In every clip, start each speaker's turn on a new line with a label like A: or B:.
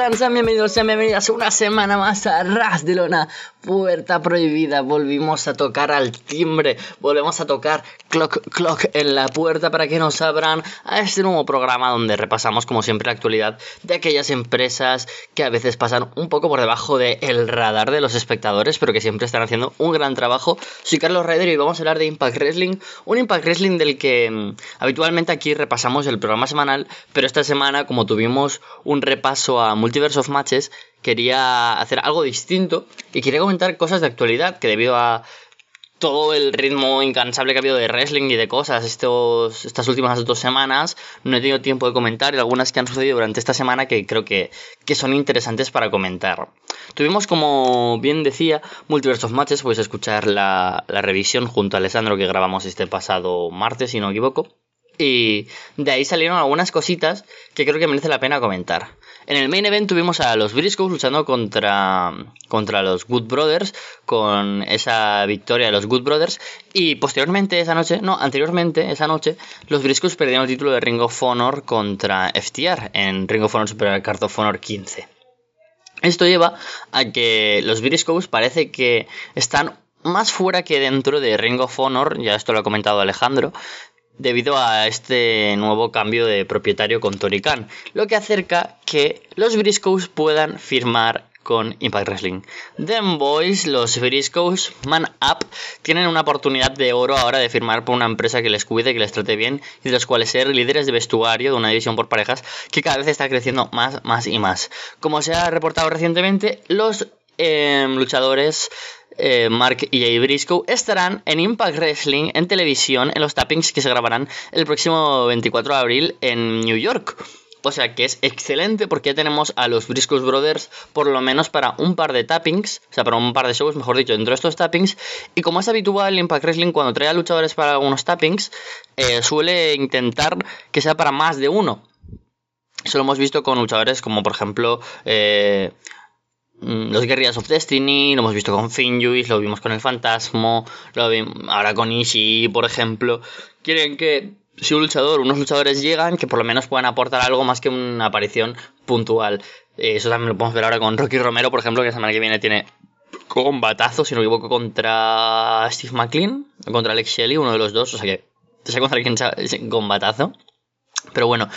A: ¿cómo están? Sean bienvenidos, sean bienvenidas una semana más a Ras de Lona, Puerta Prohibida. Volvimos a tocar al timbre, volvemos a tocar clock clock en la puerta para que nos abran a este nuevo programa donde repasamos como siempre la actualidad de aquellas empresas que a veces pasan un poco por debajo del radar de los espectadores, pero que siempre están haciendo un gran trabajo. Soy Carlos Ryder y vamos a hablar de Impact Wrestling, un Impact Wrestling del que mm, habitualmente aquí repasamos el programa semanal, pero esta semana como tuvimos un repaso a Multiverse of Matches, quería hacer algo distinto y quería comentar cosas de actualidad que debido a todo el ritmo incansable que ha habido de wrestling y de cosas estos, estas últimas dos semanas, no he tenido tiempo de comentar y algunas que han sucedido durante esta semana que creo que, que son interesantes para comentar. Tuvimos, como bien decía, Multiverse of Matches, puedes escuchar la, la revisión junto a Alessandro que grabamos este pasado martes, si no me equivoco. Y de ahí salieron algunas cositas que creo que merece la pena comentar. En el main event tuvimos a los Briscoes luchando contra, contra los Good Brothers, con esa victoria de los Good Brothers. Y posteriormente esa noche, no, anteriormente esa noche, los Briscoes perdieron el título de Ring of Honor contra FTR en Ring of Honor Super Card of Honor 15. Esto lleva a que los Briscoes parece que están más fuera que dentro de Ring of Honor, ya esto lo ha comentado Alejandro, debido a este nuevo cambio de propietario con Tony Khan, lo que acerca que los Briscoes puedan firmar con Impact Wrestling. Them Boys, los Briscoes, Man Up, tienen una oportunidad de oro ahora de firmar por una empresa que les cuide, que les trate bien y de los cuales ser líderes de vestuario de una división por parejas que cada vez está creciendo más, más y más. Como se ha reportado recientemente, los em, luchadores eh, Mark y Jay Briscoe estarán en Impact Wrestling en televisión en los tappings que se grabarán el próximo 24 de abril en New York. O sea que es excelente porque ya tenemos a los Briscoe Brothers por lo menos para un par de tappings, o sea, para un par de shows, mejor dicho, dentro de estos tappings. Y como es habitual, Impact Wrestling cuando trae a luchadores para algunos tappings, eh, suele intentar que sea para más de uno. Eso lo hemos visto con luchadores como por ejemplo eh, los Guerrillas of Destiny, lo hemos visto con Finjuice, lo vimos con el Fantasmo, lo vimos ahora con Ishii, por ejemplo. Quieren que si un luchador, unos luchadores llegan, que por lo menos puedan aportar algo más que una aparición puntual. Eh, eso también lo podemos ver ahora con Rocky Romero, por ejemplo, que la semana que viene tiene combatazo, si no me equivoco, contra Steve McLean, o contra Alex Shelley, uno de los dos, o sea que, sé contra quién combatazo. Pero bueno,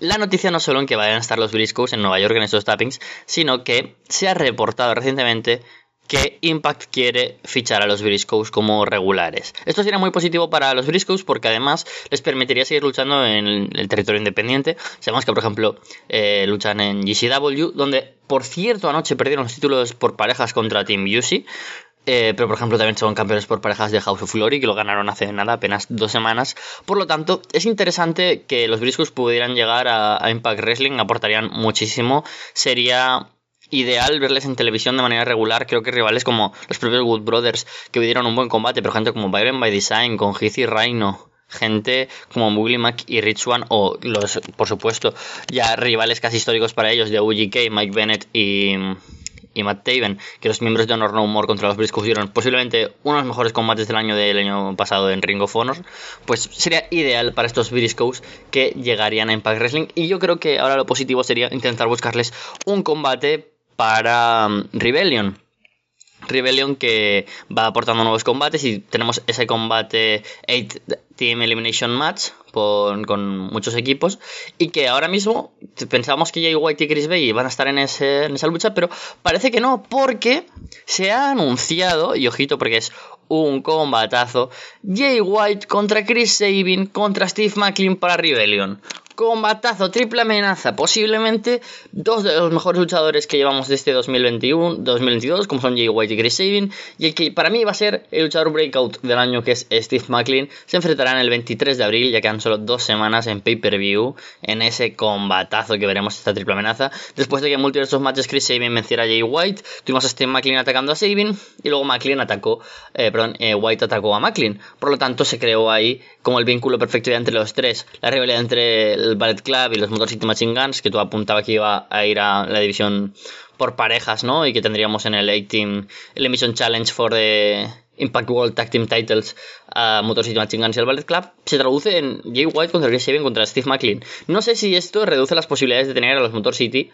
A: la noticia no solo en que vayan a estar los Briscoes en Nueva York en estos tappings, sino que se ha reportado recientemente que Impact quiere fichar a los Briscoes como regulares. Esto sería muy positivo para los Briscoes porque además les permitiría seguir luchando en el territorio independiente. Sabemos que, por ejemplo, eh, luchan en GCW, donde, por cierto, anoche perdieron los títulos por parejas contra Team UC. Eh, pero por ejemplo también son campeones por parejas de House of Glory que lo ganaron hace nada, apenas dos semanas. Por lo tanto, es interesante que los Briscoes pudieran llegar a, Impact Wrestling, aportarían muchísimo. Sería ideal verles en televisión de manera regular. Creo que rivales como los propios Wood Brothers, que dieron un buen combate, pero gente como Byron by Design, con Heath y Rhino, gente como Mugly Mac y Rich One, o los, por supuesto, ya rivales casi históricos para ellos de UGK, Mike Bennett y y Matt Taven, que los miembros de Honor No More contra los Briscoes dieron posiblemente uno de los mejores combates del año del año pasado en Ring of Honor, pues sería ideal para estos Briscoes que llegarían a Impact Wrestling. Y yo creo que ahora lo positivo sería intentar buscarles un combate para um, Rebellion. Rebellion que va aportando nuevos combates y tenemos ese combate 8 Team Elimination Match con, muchos equipos y que ahora mismo pensábamos que Jay White y Chris Bay iban a estar en, esa lucha, pero parece que no, porque se ha anunciado, y ojito porque es un combatazo, Jay White contra Chris Sabin contra Steve McLean para Rebellion. Combatazo, triple amenaza. Posiblemente dos de los mejores luchadores que llevamos de este 2021, 2022, como son Jay White y Chris Sabin. Y el que para mí va a ser el luchador breakout del año, que es Steve McLean. Se enfrentarán el 23 de abril, ya quedan solo dos semanas en pay-per-view. En ese combatazo que veremos esta triple amenaza. Después de que en Multiverse of Matches Chris Sabin venciera a Jay White, tuvimos a Steve McLean atacando a Sabin. Y luego McLean atacó, eh, perdón, eh, White atacó a McLean. Por lo tanto, se creó ahí como el vínculo perfecto entre los tres. La rivalidad entre el Ballet Club y los Motor City Machine Guns, que tú apuntaba que iba a ir a la división por parejas, ¿no? Y que tendríamos en el 18 el Emission Challenge for the Impact World Tag Team Titles a Motor City Machine Guns y el Ballet Club, se traduce en Jay White contra Chris Sabin contra Steve McLean. No sé si esto reduce las posibilidades de tener a los Motor City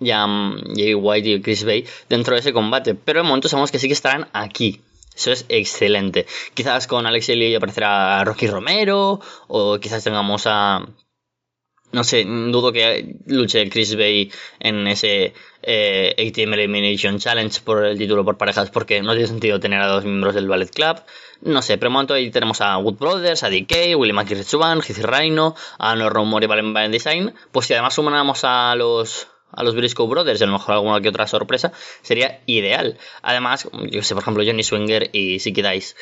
A: y a Jay White y Chris Bay dentro de ese combate. Pero de momento sabemos que sí que estarán aquí. Eso es excelente. Quizás con Alex Lee aparecerá Rocky Romero. O quizás tengamos a. No sé, dudo que luche Chris Bay en ese eh, ATM Elimination Challenge por el título por parejas porque no tiene sentido tener a dos miembros del Ballet Club. No sé, pero momento ahí tenemos a Wood Brothers, a DK, Willie Mackie Retsuban, Hizzy Rhino, a No Rumor y Valen Design. Pues si además sumamos a los a los Briscoe Brothers a lo mejor alguna que otra sorpresa, sería ideal. Además, yo sé, por ejemplo, Johnny Swinger y Siki Dice.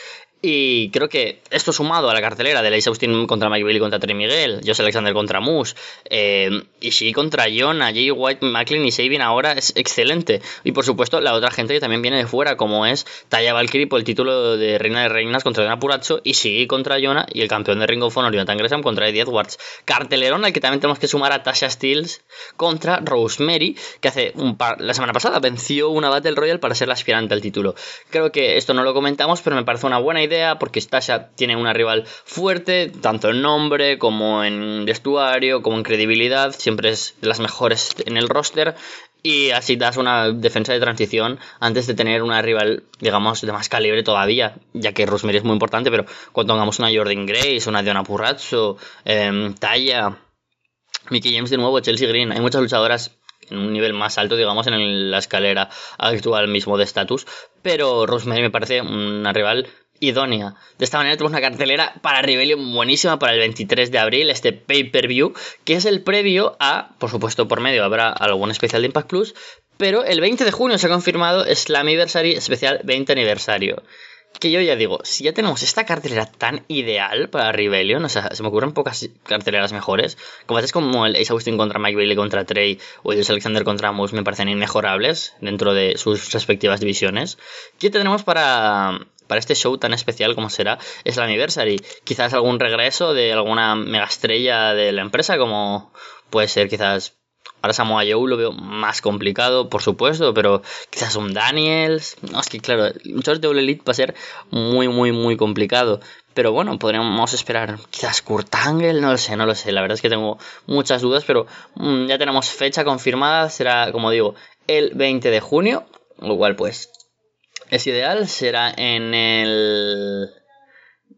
A: Y creo que esto sumado a la cartelera de Lace Austin contra Mike Bailey contra Trey Miguel, José Alexander contra Moose, eh, Ishii contra Jonah, Jay White, McLean y Sabin ahora es excelente. Y por supuesto, la otra gente que también viene de fuera, como es Taya Valkyrie por el título de Reina de Reinas contra Dana Puracho, Ishii contra Jonah y el campeón de Ring of Honor, Jonathan contra Eddie Edwards. Cartelerón al que también tenemos que sumar a Tasha Steels contra Rosemary, que hace un par, la semana pasada venció una Battle Royale para ser la aspirante al título. Creo que esto no lo comentamos, pero me parece una buena idea porque Stasha tiene una rival fuerte, tanto en nombre como en vestuario, como en credibilidad, siempre es de las mejores en el roster. Y así das una defensa de transición antes de tener una rival, digamos, de más calibre todavía, ya que Rosemary es muy importante, pero cuando tengamos una Jordan Grace, una Diona Purrazzo, eh, Taya, Mickey James de nuevo, Chelsea Green, hay muchas luchadoras en un nivel más alto, digamos, en la escalera actual mismo de estatus, pero Rosemary me parece una rival idónea. De esta manera tenemos una cartelera para Rebellion buenísima para el 23 de abril, este pay-per-view, que es el previo a, por supuesto por medio habrá algún especial de Impact Plus, pero el 20 de junio se ha confirmado Slammiversary especial 20 aniversario. Que yo ya digo, si ya tenemos esta cartelera tan ideal para Rebellion, o sea, se me ocurren pocas carteleras mejores, como haces como el Ace Austin contra Mike Bailey contra Trey o el Alexander contra Moose me parecen inmejorables dentro de sus respectivas divisiones. ¿Qué tendremos para para este show tan especial como será es el Anniversary. Quizás algún regreso de alguna mega estrella de la empresa, como puede ser quizás. Ahora Samoa Joe lo veo más complicado, por supuesto, pero quizás un Daniels. No, es que claro, short de Elite va a ser muy, muy, muy complicado. Pero bueno, podríamos esperar quizás Kurt Angle, no lo sé, no lo sé. La verdad es que tengo muchas dudas, pero mm, ya tenemos fecha confirmada. Será, como digo, el 20 de junio. Lo cual, pues, es ideal, será en el...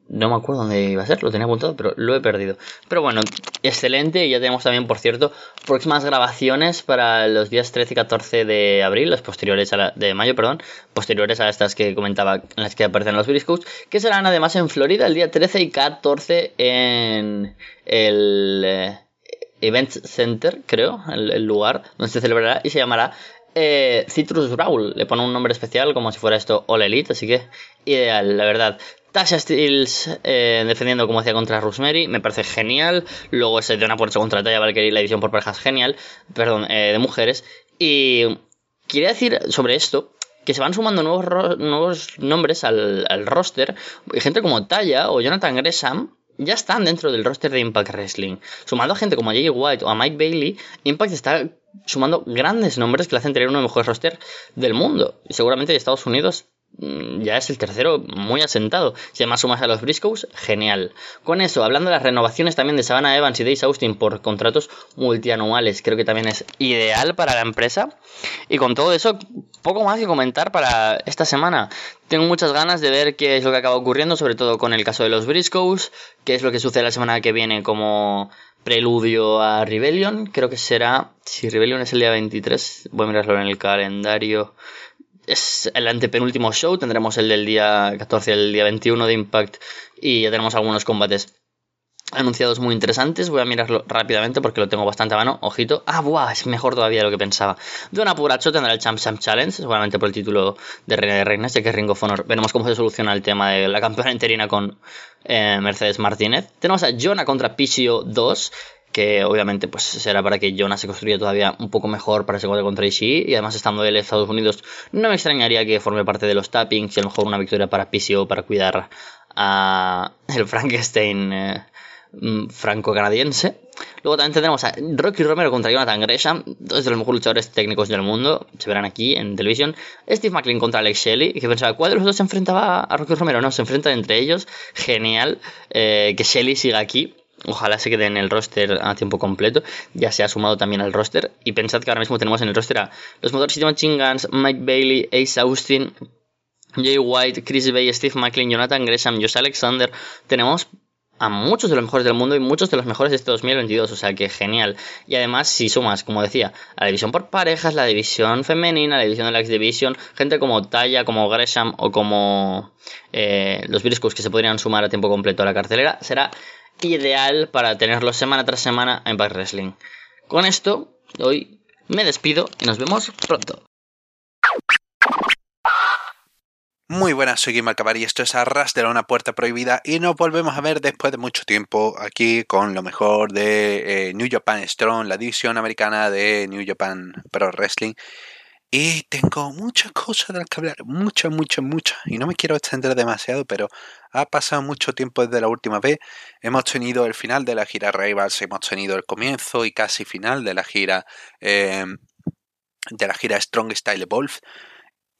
A: No me acuerdo dónde iba a ser, lo tenía apuntado, pero lo he perdido. Pero bueno, excelente. Y ya tenemos también, por cierto, próximas grabaciones para los días 13 y 14 de abril, los posteriores a la, de mayo, perdón, posteriores a estas que comentaba, en las que aparecen los Briscoes, que serán además en Florida el día 13 y 14 en el eh, Event Center, creo, el lugar donde se celebrará y se llamará eh, Citrus Brawl le pone un nombre especial como si fuera esto All Elite, así que ideal, la verdad. Tasha Steels eh, defendiendo como hacía contra Rosemary, me parece genial. Luego ese de una puerta contra Taya Valkyrie, la edición por parejas, genial. Perdón, eh, de mujeres. Y quería decir sobre esto que se van sumando nuevos, nuevos nombres al, al roster. Gente como Taya o Jonathan Gresham ya están dentro del roster de Impact Wrestling. Sumando a gente como Jay White o a Mike Bailey, Impact está sumando grandes nombres que le hacen tener uno de los mejores roster del mundo. Y seguramente de Estados Unidos mm, ya es el tercero muy asentado. Si además sumas a los Briscoes, genial. Con eso, hablando de las renovaciones también de Savannah Evans y Dave Austin por contratos multianuales, creo que también es ideal para la empresa. Y con todo eso, poco más que comentar para esta semana. Tengo muchas ganas de ver qué es lo que acaba ocurriendo, sobre todo con el caso de los Briscoes, qué es lo que sucede la semana que viene como preludio a Rebellion. Creo que será, si Rebellion es el día 23, voy a mirarlo en el calendario. Es el antepenúltimo show, tendremos el del día 14 y el día 21 de Impact y ya tenemos algunos combates anunciados muy interesantes. Voy a mirarlo rápidamente porque lo tengo bastante a mano. Ojito. Ah, buah, es mejor todavía de lo que pensaba. Don Apuracho tendrá el Champ Champ Challenge, seguramente por el título de Reina de Reinas, ya que Ring of Honor. Veremos cómo se soluciona el tema de la campeona interina con eh, Mercedes Martínez. Tenemos a Jonah contra Pichio 2 que obviamente pues será para que Jonah se construya todavía un poco mejor para ese combate contra Ishii y además estando él en Estados Unidos no me extrañaría que forme parte de los tappings y a lo mejor una victoria para Pichio para cuidar a el Frankenstein eh, Mm, franco-canadiense. Luego también tendremos a Rocky Romero contra Jonathan Gresham, dos de los mejores luchadores técnicos del mundo, se verán aquí en televisión. Steve McLean contra Alex Shelley, que pensaba, ¿cuál de los dos se enfrentaba a Rocky Romero? No, se enfrentan entre ellos. Genial eh, que Shelley siga aquí. Ojalá se quede en el roster a tiempo completo. Ya se ha sumado también al roster. Y pensad que ahora mismo tenemos en el roster a los Motor City Machine Guns, Mike Bailey, Ace Austin, Jay White, Chris Bay, Steve McLean, Jonathan Gresham, Josh Alexander. Tenemos a muchos de los mejores del mundo y muchos de los mejores de este 2022, o sea que genial. Y además, si sumas, como decía, a la división por parejas, la división femenina, la división de la X Division, gente como Taya, como Gresham o como eh, los Briscoes que se podrían sumar a tiempo completo a la cartelera, será ideal para tenerlos semana tras semana en Back Wrestling. Con esto, hoy me despido y nos vemos pronto.
B: Muy buenas, soy Guimar Cabar y esto es Arras de Una Puerta Prohibida y nos volvemos a ver después de mucho tiempo aquí con lo mejor de eh, New Japan Strong, la división americana de New Japan Pro Wrestling. Y tengo muchas cosas de las que hablar, muchas, muchas, muchas. Y no me quiero extender demasiado, pero ha pasado mucho tiempo desde la última vez. Hemos tenido el final de la gira Rivals, hemos tenido el comienzo y casi final de la gira eh, de la gira Strong Style Evolve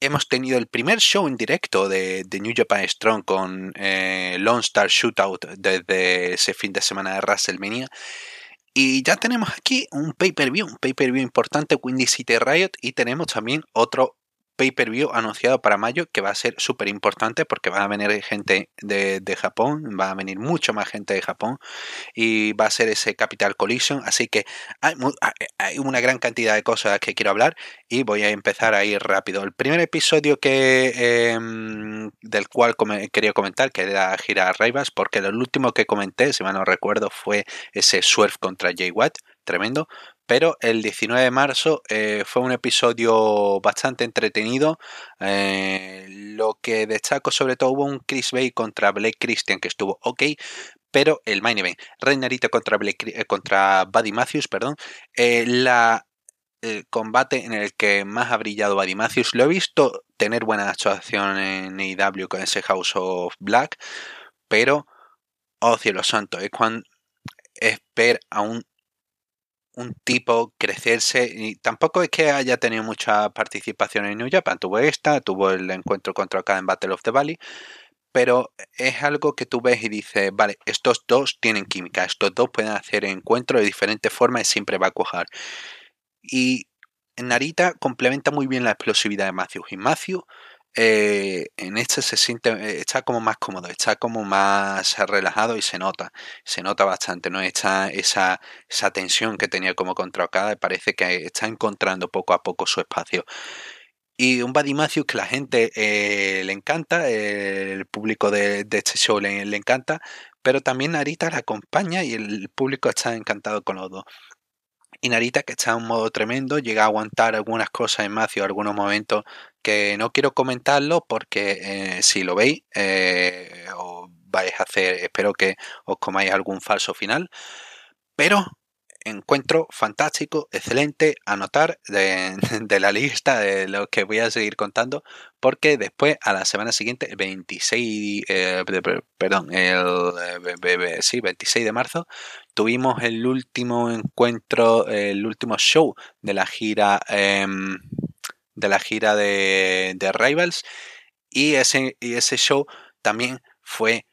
B: hemos tenido el primer show en directo de, New Japan Strong con eh, Lone Star Shootout desde ese fin de semana de WrestleMania. Y ya tenemos aquí un pay-per-view, un pay-per-view importante, Windy City Riot, y tenemos también otro pay-per-view anunciado para mayo que va a ser súper importante porque va a venir gente de, Japón, va a venir mucho más gente de Japón y va a ser ese Capital Collision. Así que hay, hay, una gran cantidad de cosas que quiero hablar y voy a empezar a ir rápido. El primer episodio que em, del cual quería comentar, que era Gira Raivas, porque el último que comenté, si mal no recuerdo, fue ese Swerve contra Jay Watt, tremendo. Pero el 19 de marzo eh, fue un episodio bastante entretenido. Eh, lo que destaco sobre todo hubo un Chris Bay contra Blake Christian que estuvo ok. Pero el main event, Reinarita contra, eh, contra Buddy Matthews, perdón, el combate en el que más ha brillado Buddy Matthews. Lo he visto tener buena actuación en AEW con ese House of Black, pero, oh cielo santo, es cuando es ver a un un tipo crecerse y tampoco es que haya tenido mucha participación en New Japan. Tuvo esta, tuvo el encuentro contra Okada en Battle of the Valley, pero es algo que tú ves y dices, vale, estos dos tienen química, estos dos pueden hacer encuentros de diferentes formas y siempre va a cuajar. Y Narita complementa muy bien la explosividad de Matthew. Y Matthew eh, en este se siente, eh, está como más cómodo, está como más relajado y se nota, se nota bastante, ¿no? Está esa, esa tensión que tenía como contra Okada, parece que está encontrando poco a poco su espacio. Y un Buddy Matthews que la gente eh, le encanta, el público de, este show le, encanta, pero también Narita la acompaña y el público está encantado con los dos. Y Narita, que está en un modo tremendo, llega a aguantar algunas cosas en Matthew, algunos momentos que no quiero comentarlo porque eh, si lo veis eh, os vais a hacer, espero que os comáis algún falso final, pero encuentro fantástico, excelente, anotar de, de, la lista de lo que voy a seguir contando, porque después a la semana siguiente, el 26, eh, perdón, el sí, 26 de marzo, tuvimos el último encuentro, el último show de la gira em, de la gira de, de Rivals y ese, y ese show también fue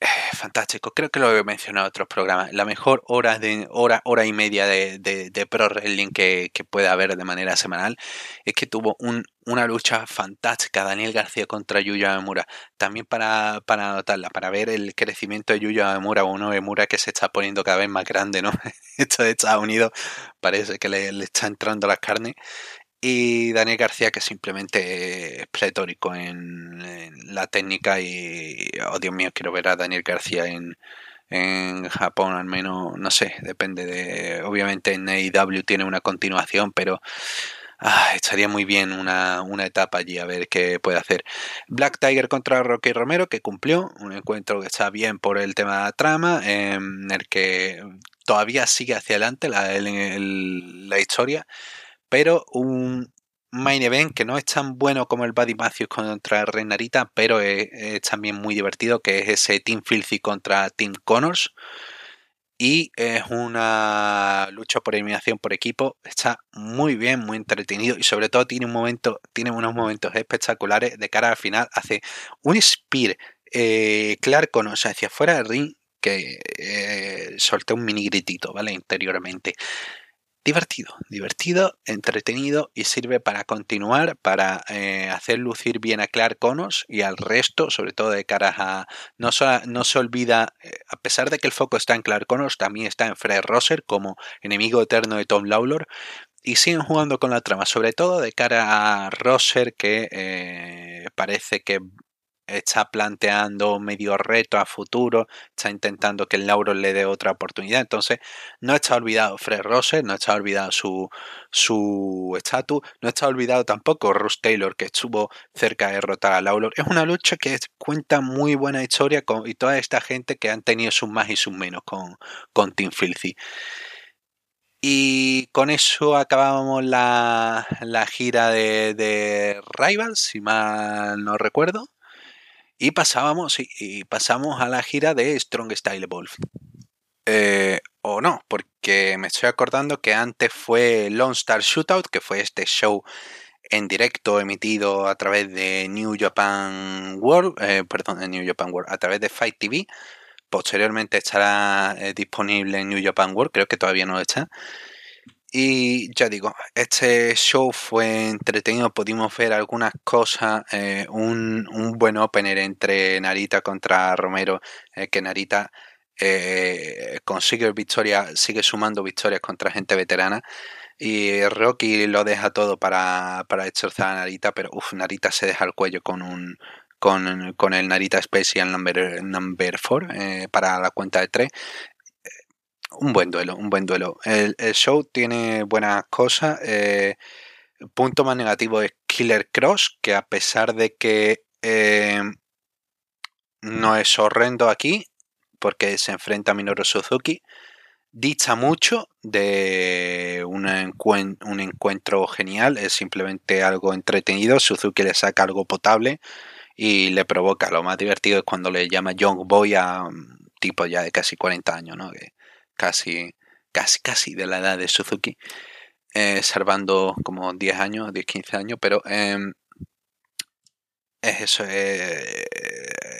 B: eh, fantástico. Creo que lo he mencionado en otros programas. La mejor hora, de, hora, hora y media de, de, Pro Wrestling que, que, puede haber de manera semanal es que tuvo un, una lucha fantástica. Daniel García contra Yuya Amura. También para, para anotarla, para ver el crecimiento de Yuya Amura, uno Emura que se está poniendo cada vez más grande, ¿no? Esto de Estados Unidos parece que le, le está entrando las carnes. Y Daniel García, que simplemente es pletórico en, la técnica. Y, oh Dios mío, quiero ver a Daniel García en, en Japón, al menos, no sé, depende de. Obviamente en AEW tiene una continuación, pero. Ah, estaría muy bien una, una, etapa allí a ver qué puede hacer. Black Tiger contra Rocky Romero, que cumplió, un encuentro que está bien por el tema de la trama, en el que todavía sigue hacia adelante la, la historia pero un main event que no es tan bueno como el Buddy Matthews contra Reinarita, pero es, también muy divertido, que es ese Team Filthy contra Team Connors. Y es una lucha por eliminación por equipo. Está muy bien, muy entretenido. Y sobre todo tiene un momento, tiene unos momentos espectaculares de cara al final. Hace un spear eh, Clark Connors hacia afuera del ring que eh, un mini gritito, ¿vale? Interiormente divertido, divertido, entretenido y sirve para continuar, para eh, hacer lucir bien a Clark Connors y al resto, sobre todo de cara a... No, no se olvida, eh, a pesar de que el foco está en Clark Connors, también está en Fred Rosser como enemigo eterno de Tom Lawlor y siguen jugando con la trama, sobre todo de cara a Rosser que eh, parece que está planteando medio reto a futuro, está intentando que el Lauro le dé otra oportunidad. Entonces, no está olvidado Fred Rose, no está olvidado su su estatus, no está olvidado tampoco Russ Taylor, que estuvo cerca de derrotar a Lauro. Es una lucha que cuenta muy buena historia y toda esta gente que han tenido sus más y sus menos con, con Team Filthy. Y con eso acabábamos la, la gira de, de Rivals, si mal no recuerdo. Y pasábamos, y pasamos a la gira de Strong Style Evolve. Eh, o no, porque me estoy acordando que antes fue Lone Star Shootout, que fue este show en directo emitido a través de New Japan World, eh, perdón, de New Japan World, a través de Fight TV. Posteriormente estará eh, disponible en New Japan World, creo que todavía no está. Y ya digo, este show fue entretenido, pudimos ver algunas cosas, eh, un, buen opener entre Narita contra Romero, eh, que Narita eh, consigue victoria, sigue sumando victorias contra gente veterana. Y Rocky lo deja todo para, para destrozar a Narita, pero uff, Narita se deja el cuello con un con, con el Narita Special Number, number 4 para la cuenta de 3 un buen duelo, un buen duelo. El, show tiene buenas cosas. Eh, punto más negativo es Killer Cross, que a pesar de que eh, no es horrendo aquí, porque se enfrenta a Minoru Suzuki, dicha mucho de un, encuentro genial, es simplemente algo entretenido. Suzuki le saca algo potable y le provoca. Lo más divertido es cuando le llama Young Boy a un tipo ya de casi 40 años, ¿no? Casi, casi, casi de la edad de Suzuki, eh, salvando como 10 años, 10, 15 años, pero em, es eso, eh,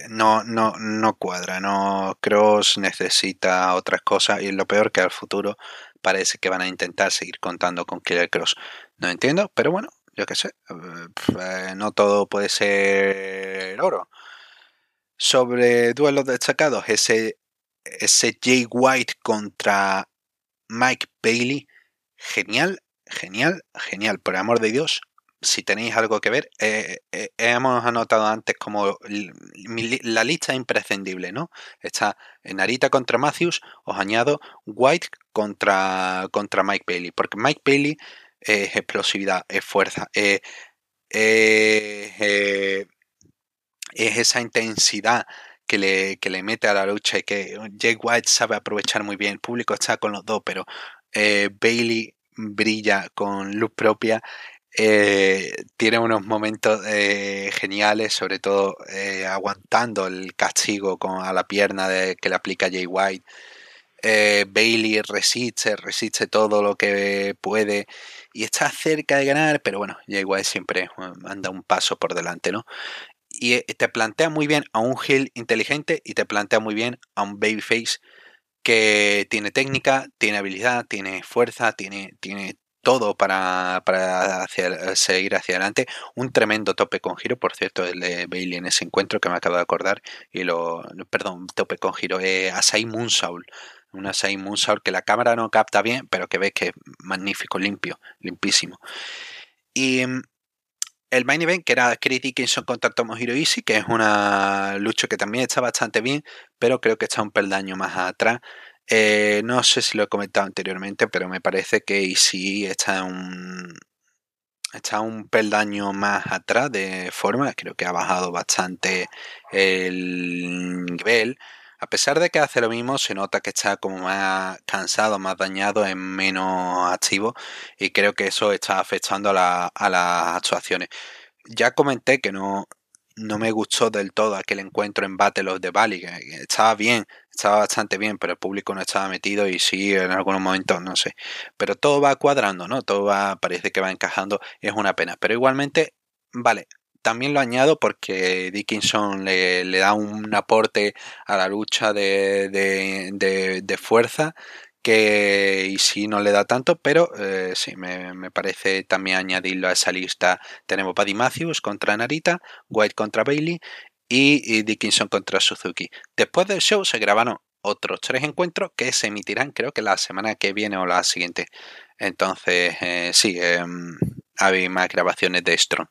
B: no, no, no cuadra, no, Cross necesita otras cosas y lo peor que al futuro parece que van a intentar seguir contando con Killer Cross. No entiendo, pero bueno, yo qué sé, eh, no todo puede ser oro. Sobre duelos destacados, ese ese Jay White contra Mike Bailey, genial, genial, genial, por amor de Dios. Si tenéis algo que ver, eh, eh, hemos anotado antes como la lista imprescindible, ¿no? Está Narita contra Matthews, os añado White contra, contra Mike Bailey, porque Mike Bailey es explosividad, es fuerza, es esa intensidad que le, que le mete a la lucha y que Jake White sabe aprovechar muy bien. El público está con los dos, pero eh, Bailey brilla con luz propia. Eh, tiene unos momentos eh, geniales, sobre todo aguantando el castigo a la pierna que le aplica Jay White. Bailey resiste, resiste todo lo que puede y está cerca de ganar, pero bueno, Jay White siempre anda un paso por delante, ¿no? Y eh, te plantea muy bien a un heel inteligente y te plantea muy bien a un babyface que tiene técnica, tiene habilidad, tiene fuerza, tiene, tiene todo para, para seguir hacia adelante. Un tremendo tope con giro, por cierto, el de Bailey en ese encuentro que me acabo de acordar. Y lo, perdón, tope con giro, eh, Asai Moonsault. Un Asai Moonsault que la cámara no capta bien, pero que ves que es magnífico, limpio, limpísimo. Y mm, el main event, que era Chris Dickinson contra Tomohiro Ishii, que es una lucha que también está bastante bien, pero creo que está un peldaño más atrás. Eh, no sé si lo he comentado anteriormente, pero me parece que Ishii está un, está un peldaño más atrás de forma. Creo que ha bajado bastante el nivel. A pesar de que hace lo mismo, se nota que está como más cansado, más dañado, es menos activo y creo que eso está afectando a, las actuaciones. Ya comenté que no, no me gustó del todo aquel encuentro en Battle of the Valley, estaba bien, estaba bastante bien, pero el público no estaba metido y sí, en algunos momentos, no sé. Pero todo va cuadrando, ¿no? Todo va, parece que va encajando es una pena. Pero igualmente, vale, también lo añado porque Dickinson le, da un aporte a la lucha de, de, fuerza que y si no le da tanto, pero eh, sí, me, parece también añadirlo a esa lista. Tenemos Buddy Matthews contra Narita, White contra Bailey y, Dickinson contra Suzuki. Después del show se grabaron otros tres encuentros que se emitirán creo que la semana que viene o la siguiente. Entonces, eh, sí, eh, hay más grabaciones de Strong.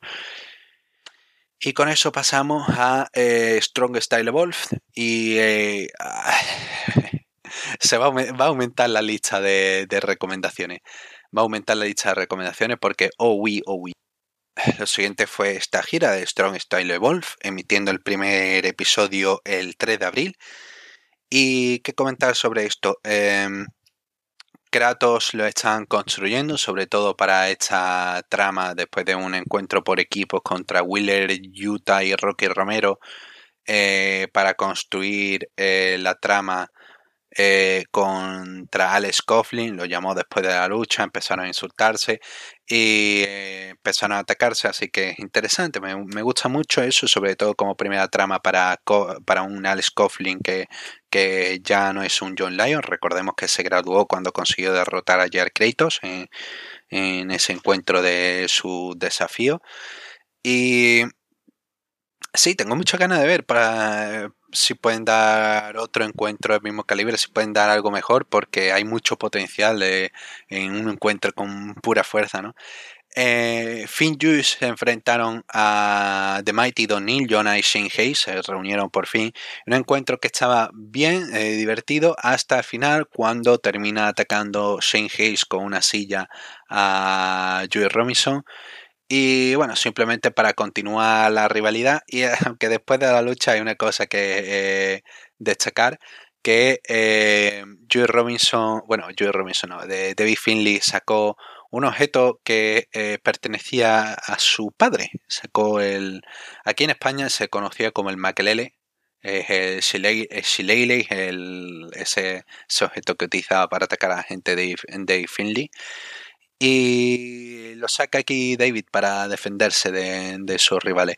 B: Y con eso pasamos a eh, Strong Style Evolved y eh, se va a, aumentar la lista de, recomendaciones. Va a aumentar la lista de recomendaciones porque oh we, oh we. Lo siguiente fue esta gira de Strong Style Evolve, emitiendo el primer episodio el 3 de abril. ¿Y qué comentar sobre esto? Em, Kratos lo están construyendo, sobre todo para esta trama después de un encuentro por equipos contra Wheeler, Utah y Rocky Romero, eh, para construir eh, la trama eh, contra Alex Coughlin, lo llamó después de la lucha, empezaron a insultarse y eh, empezaron a atacarse, así que es interesante, me, gusta mucho eso, sobre todo como primera trama para, para un Alex Coughlin que, que ya no es un John Lyon, recordemos que se graduó cuando consiguió derrotar a Jair Kratos en, en ese encuentro de su desafío. Y sí, tengo muchas ganas de ver para si pueden dar otro encuentro del mismo calibre, si pueden dar algo mejor, porque hay mucho potencial en un encuentro con pura fuerza, ¿no? Eh, Finn Juice se enfrentaron a The Mighty Donil, Jonah y Shane Hayes, se reunieron por fin. Un encuentro que estaba bien eh, divertido hasta el final, cuando termina atacando Shane Hayes con una silla a Joey Robinson. Y bueno, simplemente para continuar la rivalidad, y aunque después de la lucha hay una cosa que eh, destacar, que eh, Robinson, bueno, Joey Robinson no, de David Finley sacó un objeto que eh, pertenecía a su padre. Sacó el. Aquí en España se conocía como el Makelele, es el Shillelagh, el, ese, ese objeto que utilizaba para atacar a la gente de Dave Finley. Y lo saca aquí David para defenderse de, sus rivales.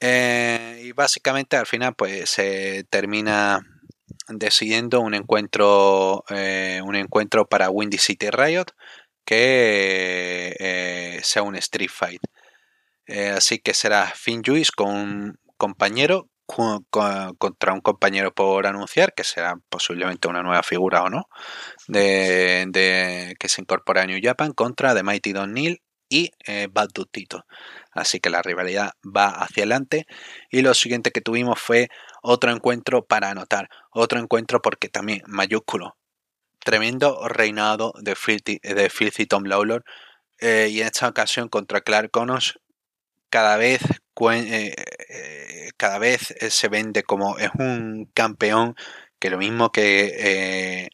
B: Eh, y básicamente al final pues se termina decidiendo un encuentro eh, un encuentro para Windy City Riot que eh, sea un street fight así que será Finn Juice con un compañero contra un compañero por anunciar, que será posiblemente una nueva figura o no, de, que se incorpora a New Japan contra The Mighty Don Neil y eh, Bad Dutito. Así que la rivalidad va hacia adelante. Y lo siguiente que tuvimos fue otro encuentro para anotar. Otro encuentro porque también mayúsculo. Tremendo reinado de Filthy, de Tom Lawlor. Eh, y en esta ocasión contra Clark Connors. Cada vez eh, cada vez eh, se vende como es un campeón que lo mismo que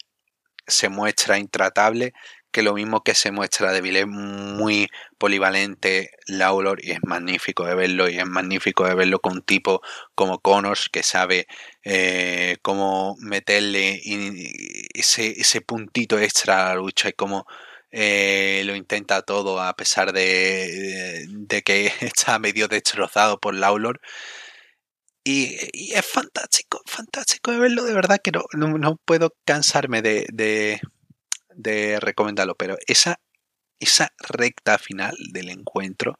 B: se muestra intratable, que lo mismo que se muestra débil, es muy polivalente Laulor y es magnífico de verlo y es magnífico de verlo con un tipo como Connors que sabe cómo meterle ese, ese puntito extra a la lucha y cómo eh, lo intenta todo a pesar de, que está medio destrozado por Laulor. Y, es fantástico, fantástico de verlo, de verdad que no, no, puedo cansarme de, de, recomendarlo, pero esa, esa recta final del encuentro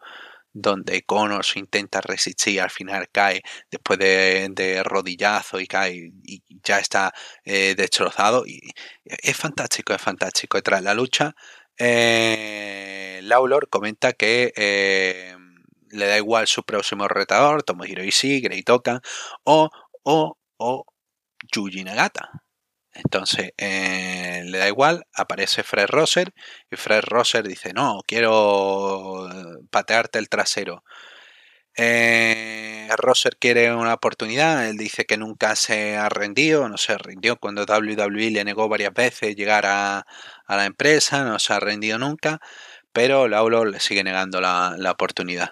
B: donde Connors intenta resistir al final cae después de, rodillazo y cae y ya está eh, destrozado y es fantástico, es fantástico. Tras la lucha eh, Laulor comenta que eh, le da igual su próximo retador, Tomohiro Ishii, Grey Toka o, o, o Yuji Nagata. Entonces eh, le da igual, aparece Fred Rosser y Fred Rosser dice, no, quiero patearte el trasero. Eh, Rosser quiere una oportunidad, él dice que nunca se ha rendido, no se rindió cuando WWE le negó varias veces llegar a, la empresa, no se ha rendido nunca, pero Laulo le sigue negando la, oportunidad.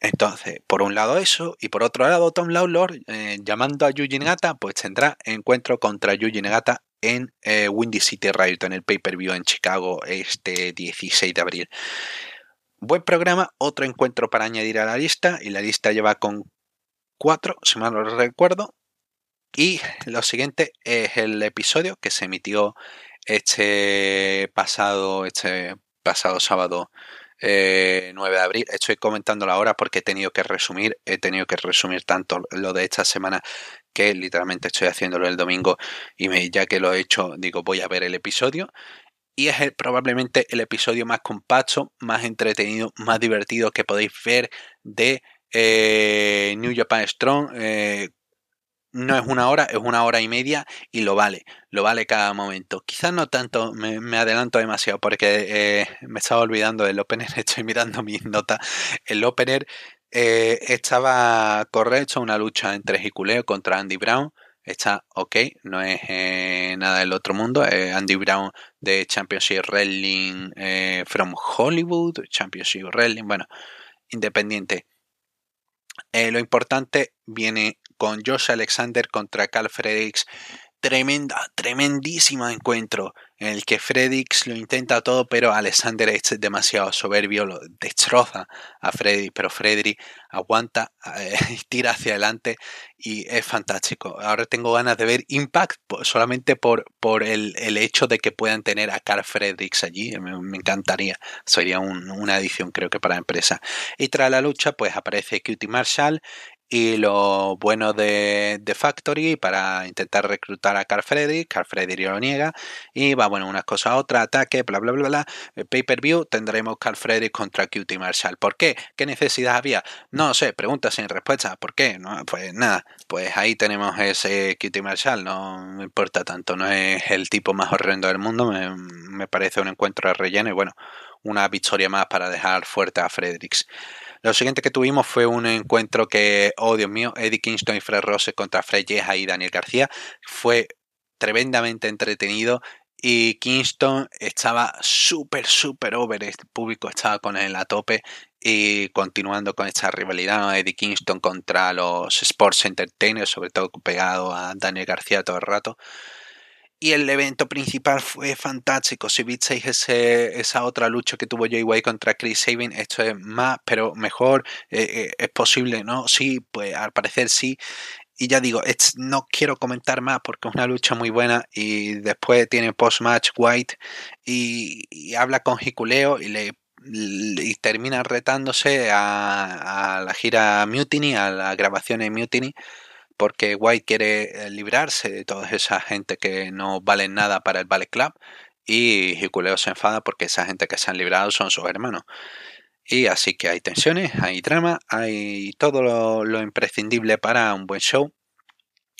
B: Entonces, por un lado eso, y por otro lado Tom Lawlor, eh, llamando a Yuji Nagata, pues tendrá encuentro contra Yuji Nagata en eh, Windy City Riot, en el pay-per-view en Chicago este 16 de abril. buen programa, otro encuentro para añadir a la lista y la lista lleva con cuatro, si mal no recuerdo. Y lo siguiente es el episodio que se emitió este pasado, este pasado sábado 9 eh, de abril. Estoy comentando la hora porque he tenido que resumir, he tenido que resumir tanto lo de esta semana que literalmente estoy haciéndolo el domingo y me, ya que lo he hecho, digo, voy a ver el episodio. Y es probablemente el episodio más compacto, más entretenido, más divertido que podéis ver de eh, New Japan Strong. Eh, no es una hora, es una hora y media y lo vale, lo vale cada momento. Quizás no tanto, me, adelanto demasiado porque eh, me estaba olvidando del opener, estoy mirando mis notas. El opener eh, estaba correcto, una lucha entre Hikuleo contra Andy Brown. Está ok, no es eh, nada del otro mundo. Andy Brown de Championship Wrestling from Hollywood, Championship Wrestling, bueno, independiente. Lo importante viene con Josh Alexander contra Carl Fredericks. Tremenda, tremendísimo encuentro en el que Fredericks lo intenta todo, pero Alexander es demasiado soberbio, lo destroza a Freddy, pero Freddy aguanta, eh, tira hacia adelante y es fantástico. Ahora tengo ganas de ver Impact solamente por, por el, hecho de que puedan tener a Carl Fredericks allí, me, encantaría, sería una edición creo que para la empresa. Y tras la lucha pues aparece Cutie Marshall y lo bueno de, The Factory para intentar reclutar a Carl Freddy, Carl Freddy lo niega y va bueno unas cosas a otras, ataque, bla bla bla bla, pay per view tendremos Carl Freddy contra Cutie Marshall. ¿Por qué? ¿Qué necesidad había? No sé, pregunta sin respuesta. ¿Por qué? No, pues nada, pues ahí tenemos ese Cutie Marshall, no me importa tanto, no es el tipo más horrendo del mundo, me, me parece un encuentro de relleno y bueno, una victoria más para dejar fuerte a Fredericks. Lo siguiente que tuvimos fue un encuentro que, oh Dios mío, Eddie Kingston y Fred Rose contra Fred Yeja y Daniel García. Fue tremendamente entretenido y Kingston estaba súper, súper over. El público estaba con él a tope y continuando con esta rivalidad, Eddie Kingston contra los Sports Entertainers, sobre todo pegado a Daniel García todo el rato. Y el evento principal fue fantástico. Si visteis ese, esa otra lucha que tuvo Jay White contra Chris Sabin, esto es más, pero mejor. Eh, eh, ¿Es posible? ¿No? Sí, pues al parecer sí. Y ya digo, no quiero comentar más porque es una lucha muy buena. Y después tiene post-match White y, habla con Hikuleo y le y termina retándose a, a la gira Mutiny, a la grabación en Mutiny porque White quiere eh, librarse de toda esa gente que no vale nada para el Ballet Club y Hikuleo se enfada porque esa gente que se han librado son sus hermanos. Y así que hay tensiones, hay drama, hay todo lo, lo imprescindible para un buen show.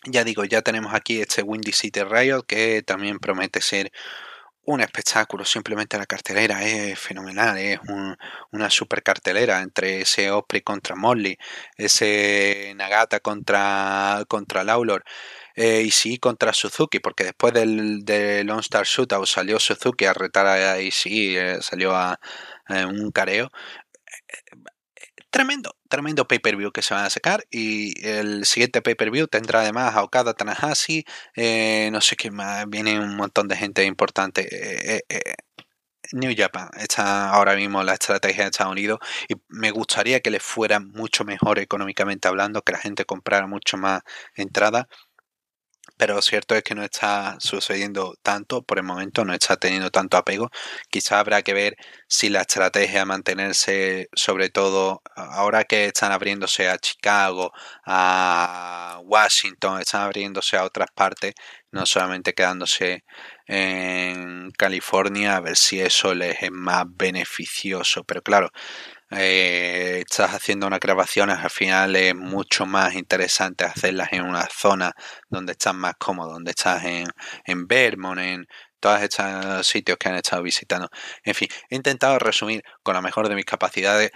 B: Ya digo, ya tenemos aquí este Windy City Riot que también promete ser un espectáculo, simplemente la cartelera es fenomenal, es una super cartelera entre ese Osprey contra Molly, ese Nagata contra, contra Laulor. Eh, contra Suzuki, porque después del, del Star Shootout salió Suzuki a retar a sí eh, salió a, un careo tremendo, tremendo pay-per-view que se van a sacar y el siguiente pay-per-view tendrá además a Okada Tanahashi, eh, no sé qué más, viene un montón de gente importante. Eh, eh, New Japan está ahora mismo la estrategia de Estados Unidos y me gustaría que le fuera mucho mejor económicamente hablando, que la gente comprara mucho más entrada pero cierto es que no está sucediendo tanto, por el momento no está teniendo tanto apego. Quizá habrá que ver si la estrategia mantenerse, sobre todo ahora que están abriéndose a Chicago, a Washington, están abriéndose a otras partes, no solamente quedándose en California, a ver si eso les es más beneficioso. Pero claro, eh, estás haciendo unas grabaciones, al final es mucho más interesante hacerlas en una zona donde estás más cómodo, donde estás en, en Vermont, en todos estos sitios que han estado visitando. En fin, he intentado resumir con la mejor de mis capacidades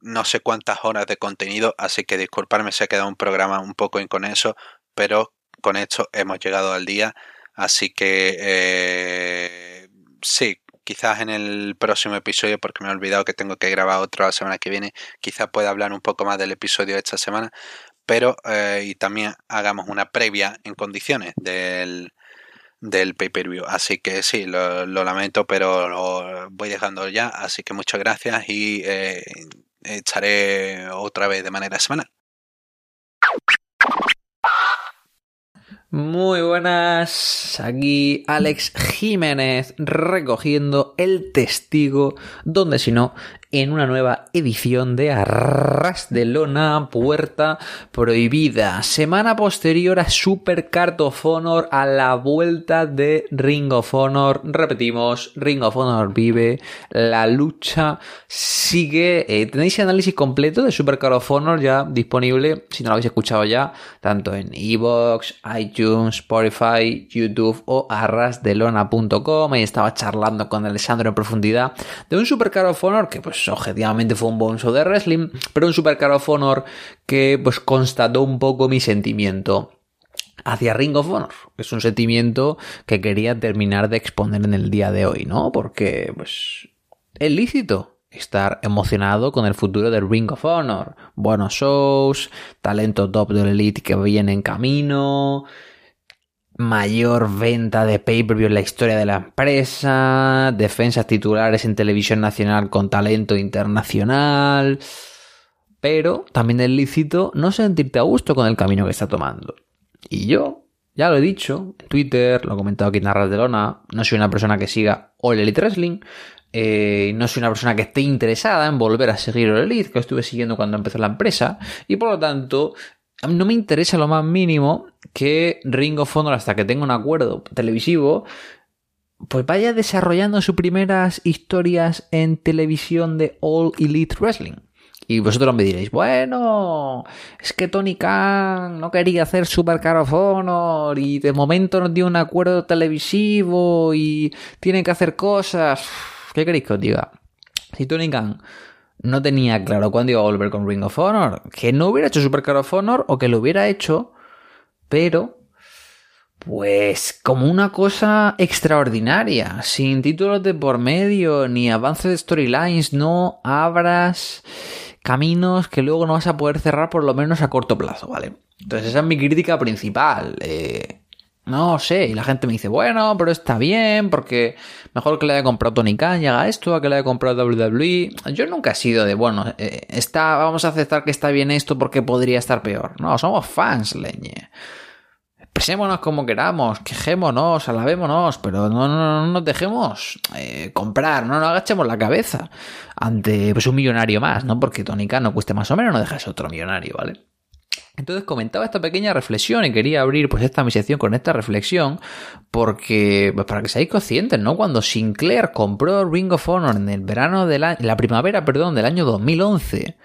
B: no sé cuántas horas de contenido, así que disculparme si ha quedado un programa un poco inconeso, pero con esto hemos llegado al día, así que eh, sí, quizás en el próximo episodio, porque me he olvidado que tengo que grabar otro la semana que viene, quizás pueda hablar un poco más del episodio de esta semana, pero eh, y también hagamos una previa en condiciones del, del pay-per-view. Así que sí, lo, lamento, pero lo voy dejando ya. Así que muchas gracias y eh, echaré otra vez de manera semanal.
C: Muy buenas, aquí Alex Jiménez recogiendo el testigo, donde si no, en una nueva edición de Arras de Lona, Puerta Prohibida. Semana posterior a Super Card of Honor, a la vuelta de Ring of Honor. Repetimos, Ring of Honor vive, la lucha sigue. Eh, tenéis análisis completo de Super Card of Honor ya disponible, si no lo habéis escuchado ya, tanto en Evox, iTunes, Spotify, YouTube o arrasdelona.com. Ahí estaba charlando con Alessandro en profundidad de un Super Card of Honor que pues pues, objetivamente fue un buen show de wrestling, pero un Super Card of Honor que pues constató un poco mi sentimiento hacia Ring of Honor. Es un sentimiento que quería terminar de exponer en el día de hoy, ¿no? Porque, pues, es lícito estar emocionado con el futuro de Ring of Honor. Buenos shows, talento top de elite que viene en camino, mayor venta de pay-per-view en la historia de la empresa, defensas titulares en televisión nacional con talento internacional, pero también es lícito no sentirte a gusto con el camino que está tomando. Y yo, ya lo he dicho, en Twitter, lo he comentado aquí en Arras de Lona, no soy una persona que siga All Elite Wrestling, eh, no soy una persona que esté interesada en volver a seguir All Elite, que estuve siguiendo cuando empezó la empresa, y por lo tanto no me interesa lo más mínimo que Ring of Honor, hasta que tenga un acuerdo televisivo, pues vaya desarrollando sus primeras historias en televisión de All Elite Wrestling. Y vosotros me diréis, bueno, es que Tony Khan no quería hacer Super Car of y de momento no tiene un acuerdo televisivo y tiene que hacer cosas. ¿Qué queréis que os diga? Si Tony Khan no tenía claro cuándo iba a volver con Ring of Honor. Que no hubiera hecho Super Car of Honor o que lo hubiera hecho, pero pues como una cosa extraordinaria, sin títulos de por medio ni avance de storylines, no abras caminos que luego no vas a poder cerrar por lo menos a corto plazo, ¿vale? Entonces esa es mi crítica principal. Eh, no sé, y la gente me dice, bueno, pero está bien, porque mejor que le haya comprado Tony Khan haga esto, a que le haya comprado WWE. Yo nunca he sido de, bueno, eh, está, vamos a aceptar que está bien esto porque podría estar peor. No, somos fans, leñe. Expresémonos como queramos, quejémonos, alabémonos, pero no, no, no nos dejemos eh, comprar, no nos agachemos la cabeza ante pues, un millonario más, ¿no? Porque Tony Khan no cueste más o menos, no dejas otro millonario, ¿vale? Entonces comentaba esta pequeña reflexión y quería abrir pues esta mi con esta reflexión porque pues, para que seáis conscientes, ¿no? Cuando Sinclair compró Ring of Honor en el verano de la, la primavera, perdón, del año 2011,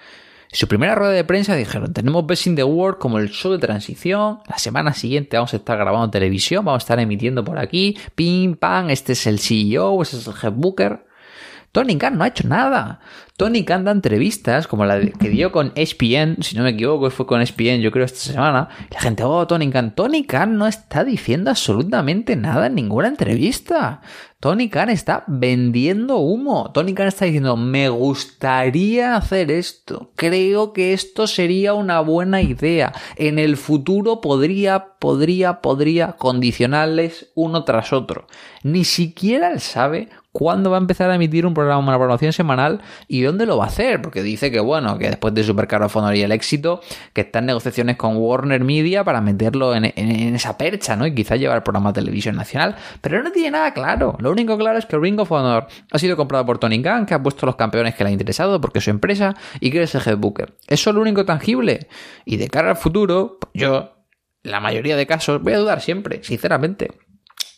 C: en su primera rueda de prensa dijeron, tenemos Best in the World como el show de transición, la semana siguiente vamos a estar grabando televisión, vamos a estar emitiendo por aquí, pim, pam, este es el CEO, este es el head booker. Tony Khan no ha hecho nada. Tony Khan da entrevistas, como la que dio con ESPN, si no me equivoco, fue con ESPN, yo creo, esta semana. La gente, oh, Tony Khan. Tony Khan no está diciendo absolutamente nada en ninguna entrevista. Tony Khan está vendiendo humo. Tony Khan está diciendo, me gustaría hacer esto. Creo que esto sería una buena idea. En el futuro podría, podría, podría condicionarles uno tras otro. Ni siquiera él sabe cuándo va a empezar a emitir un programa, una programación semanal y dónde lo va a hacer, porque dice que bueno, que después de Super Caro y el éxito, que está en negociaciones con Warner Media para meterlo en, esa percha, ¿no? Y quizás llevar el programa de televisión nacional, pero no tiene nada claro. Lo único claro es que Ring of Honor ha sido comprado por Tony Khan, que ha puesto los campeones que le ha interesado porque es su empresa y que es el head booker. Eso es lo único tangible. Y de cara al futuro, yo, la mayoría de casos, voy a dudar siempre, sinceramente.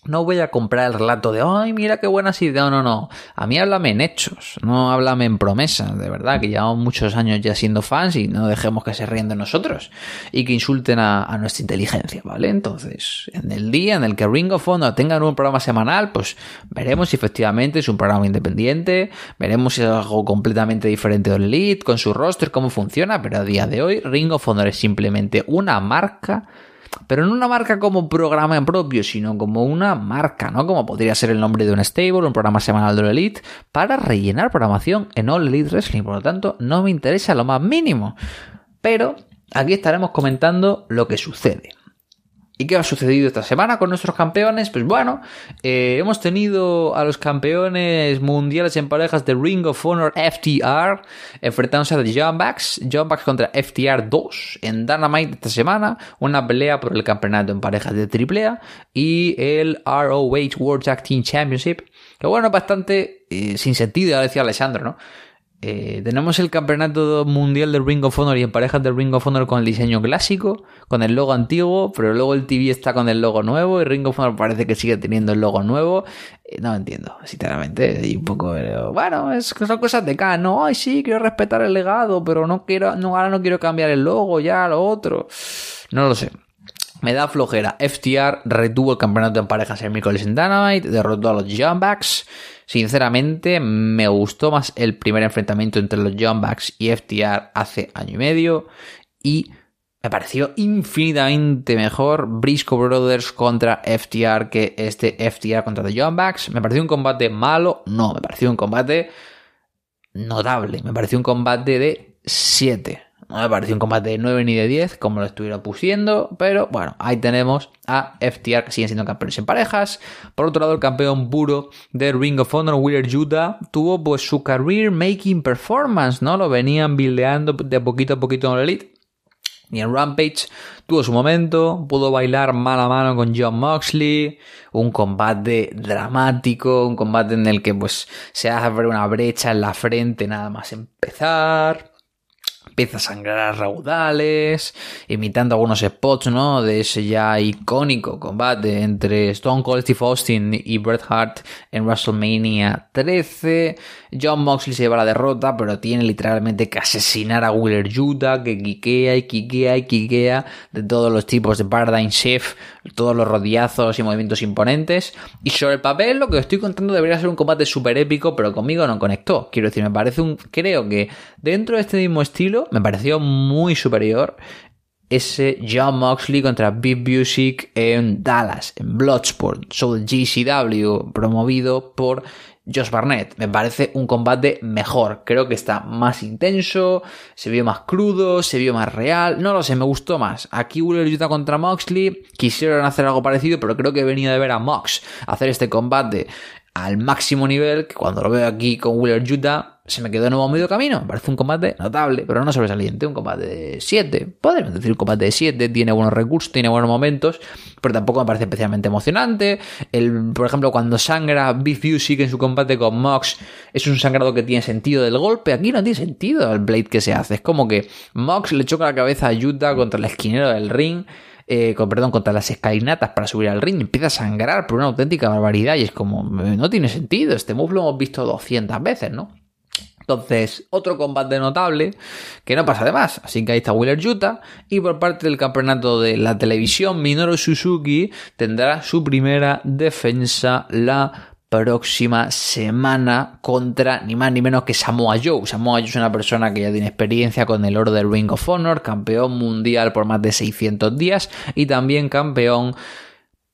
C: No voy a comprar el relato de, ay, mira qué buenas ideas. No, no, no. A mí háblame en hechos, no háblame en promesas, de verdad, que llevamos muchos años ya siendo fans y no dejemos que se ríen de nosotros y que insulten a, nuestra inteligencia, ¿vale? Entonces, en el día en el que Ring of Honor tenga un programa semanal, pues veremos si efectivamente es un programa independiente, veremos si es algo completamente diferente del Elite, con su roster, cómo funciona, pero a día de hoy Ring of Honor es simplemente una marca pero no una marca como programa en propio, sino como una marca, ¿no? Como podría ser el nombre de un stable, un programa semanal de All Elite, para rellenar programación en All Elite Wrestling. Por lo tanto, no me interesa lo más mínimo. Pero aquí estaremos comentando lo que sucede. ¿Y qué ha sucedido esta semana con nuestros campeones? Pues bueno, eh, hemos tenido a los campeones mundiales en parejas de Ring of Honor FTR enfrentándose a The John Bucks, John Bucks contra FTR 2 en Dynamite esta semana, una pelea por el campeonato en parejas de AAA y el ROH World Tag Team Championship, que bueno, bastante eh, sin sentido, ya decía Alessandro, ¿no? Eh, tenemos el campeonato mundial del Ring of Honor y en parejas del Ring of Honor con el diseño clásico, con el logo antiguo, pero luego el TV está con el logo nuevo y Ring of Honor parece que sigue teniendo el logo nuevo. Eh, no entiendo, sinceramente. Y un poco, bueno, es, son cosas de acá, no, ay sí, quiero respetar el legado, pero no quiero, no, ahora no quiero cambiar el logo, ya, lo otro. No lo sé. Me da flojera. FTR retuvo el campeonato en parejas el miércoles en Dynamite, derrotó a los Bucks. Sinceramente, me gustó más el primer enfrentamiento entre los John Bucks y FTR hace año y medio. Y me pareció infinitamente mejor Briscoe Brothers contra FTR que este FTR contra The John Bucks. ¿Me pareció un combate malo? No, me pareció un combate notable. Me pareció un combate de 7. No me pareció un combate de 9 ni de 10, como lo estuvieron pusiendo, pero bueno, ahí tenemos a FTR que siguen siendo campeones en parejas. Por otro lado, el campeón puro de Ring of Honor, Wheeler Yuta, tuvo pues su career making performance, ¿no? Lo venían buildeando de poquito a poquito en el Elite. Y en Rampage tuvo su momento, pudo bailar mano a mano con John Moxley, un combate dramático, un combate en el que pues se ver una brecha en la frente nada más empezar empieza a sangrar raudales, imitando algunos spots, ¿no? De ese ya icónico combate entre Stone Cold Steve Austin y Bret Hart en WrestleMania 13. John Moxley se lleva la derrota, pero tiene literalmente que asesinar a Wheeler Yuta, que quiquea y quiquea y quiquea de todos los tipos de Paradigm Shift, todos los rodillazos y movimientos imponentes. Y sobre el papel, lo que estoy contando debería ser un combate súper épico, pero conmigo no conectó. Quiero decir, me parece un. Creo que dentro de este mismo estilo, me pareció muy superior ese John Moxley contra Big Music en Dallas, en Bloodsport, show de GCW, promovido por Josh Barnett. Me parece un combate mejor. Creo que está más intenso, se vio más crudo, se vio más real. No lo sé, me gustó más. Aquí Wheeler Utah contra Moxley. Quisieron hacer algo parecido, pero creo que he venido de ver a Mox hacer este combate al máximo nivel. Que cuando lo veo aquí con Wheeler Utah se me quedó nuevo medio camino. Parece un combate notable, pero no sobresaliente. Un combate de 7. Podemos decir un combate de 7. Tiene buenos recursos, tiene buenos momentos, pero tampoco me parece especialmente emocionante. El, por ejemplo, cuando sangra Beef sigue en su combate con Mox, es un sangrado que tiene sentido del golpe. Aquí no tiene sentido el blade que se hace. Es como que Mox le choca la cabeza a Yuta contra el esquinero del ring. Eh, con, perdón, contra las escalinatas para subir al ring, empieza a sangrar por una auténtica barbaridad y es como, no tiene sentido, este move lo hemos visto 200 veces, ¿no? Entonces, otro combate notable que no pasa de más. Así que ahí está Wheeler Yuta. Y por parte del campeonato de la televisión, Minoru Suzuki tendrá su primera defensa la próxima semana contra ni más ni menos que Samoa Joe. Samoa Joe es una persona que ya tiene experiencia con el oro del Ring of Honor, campeón mundial por más de 600 días y también campeón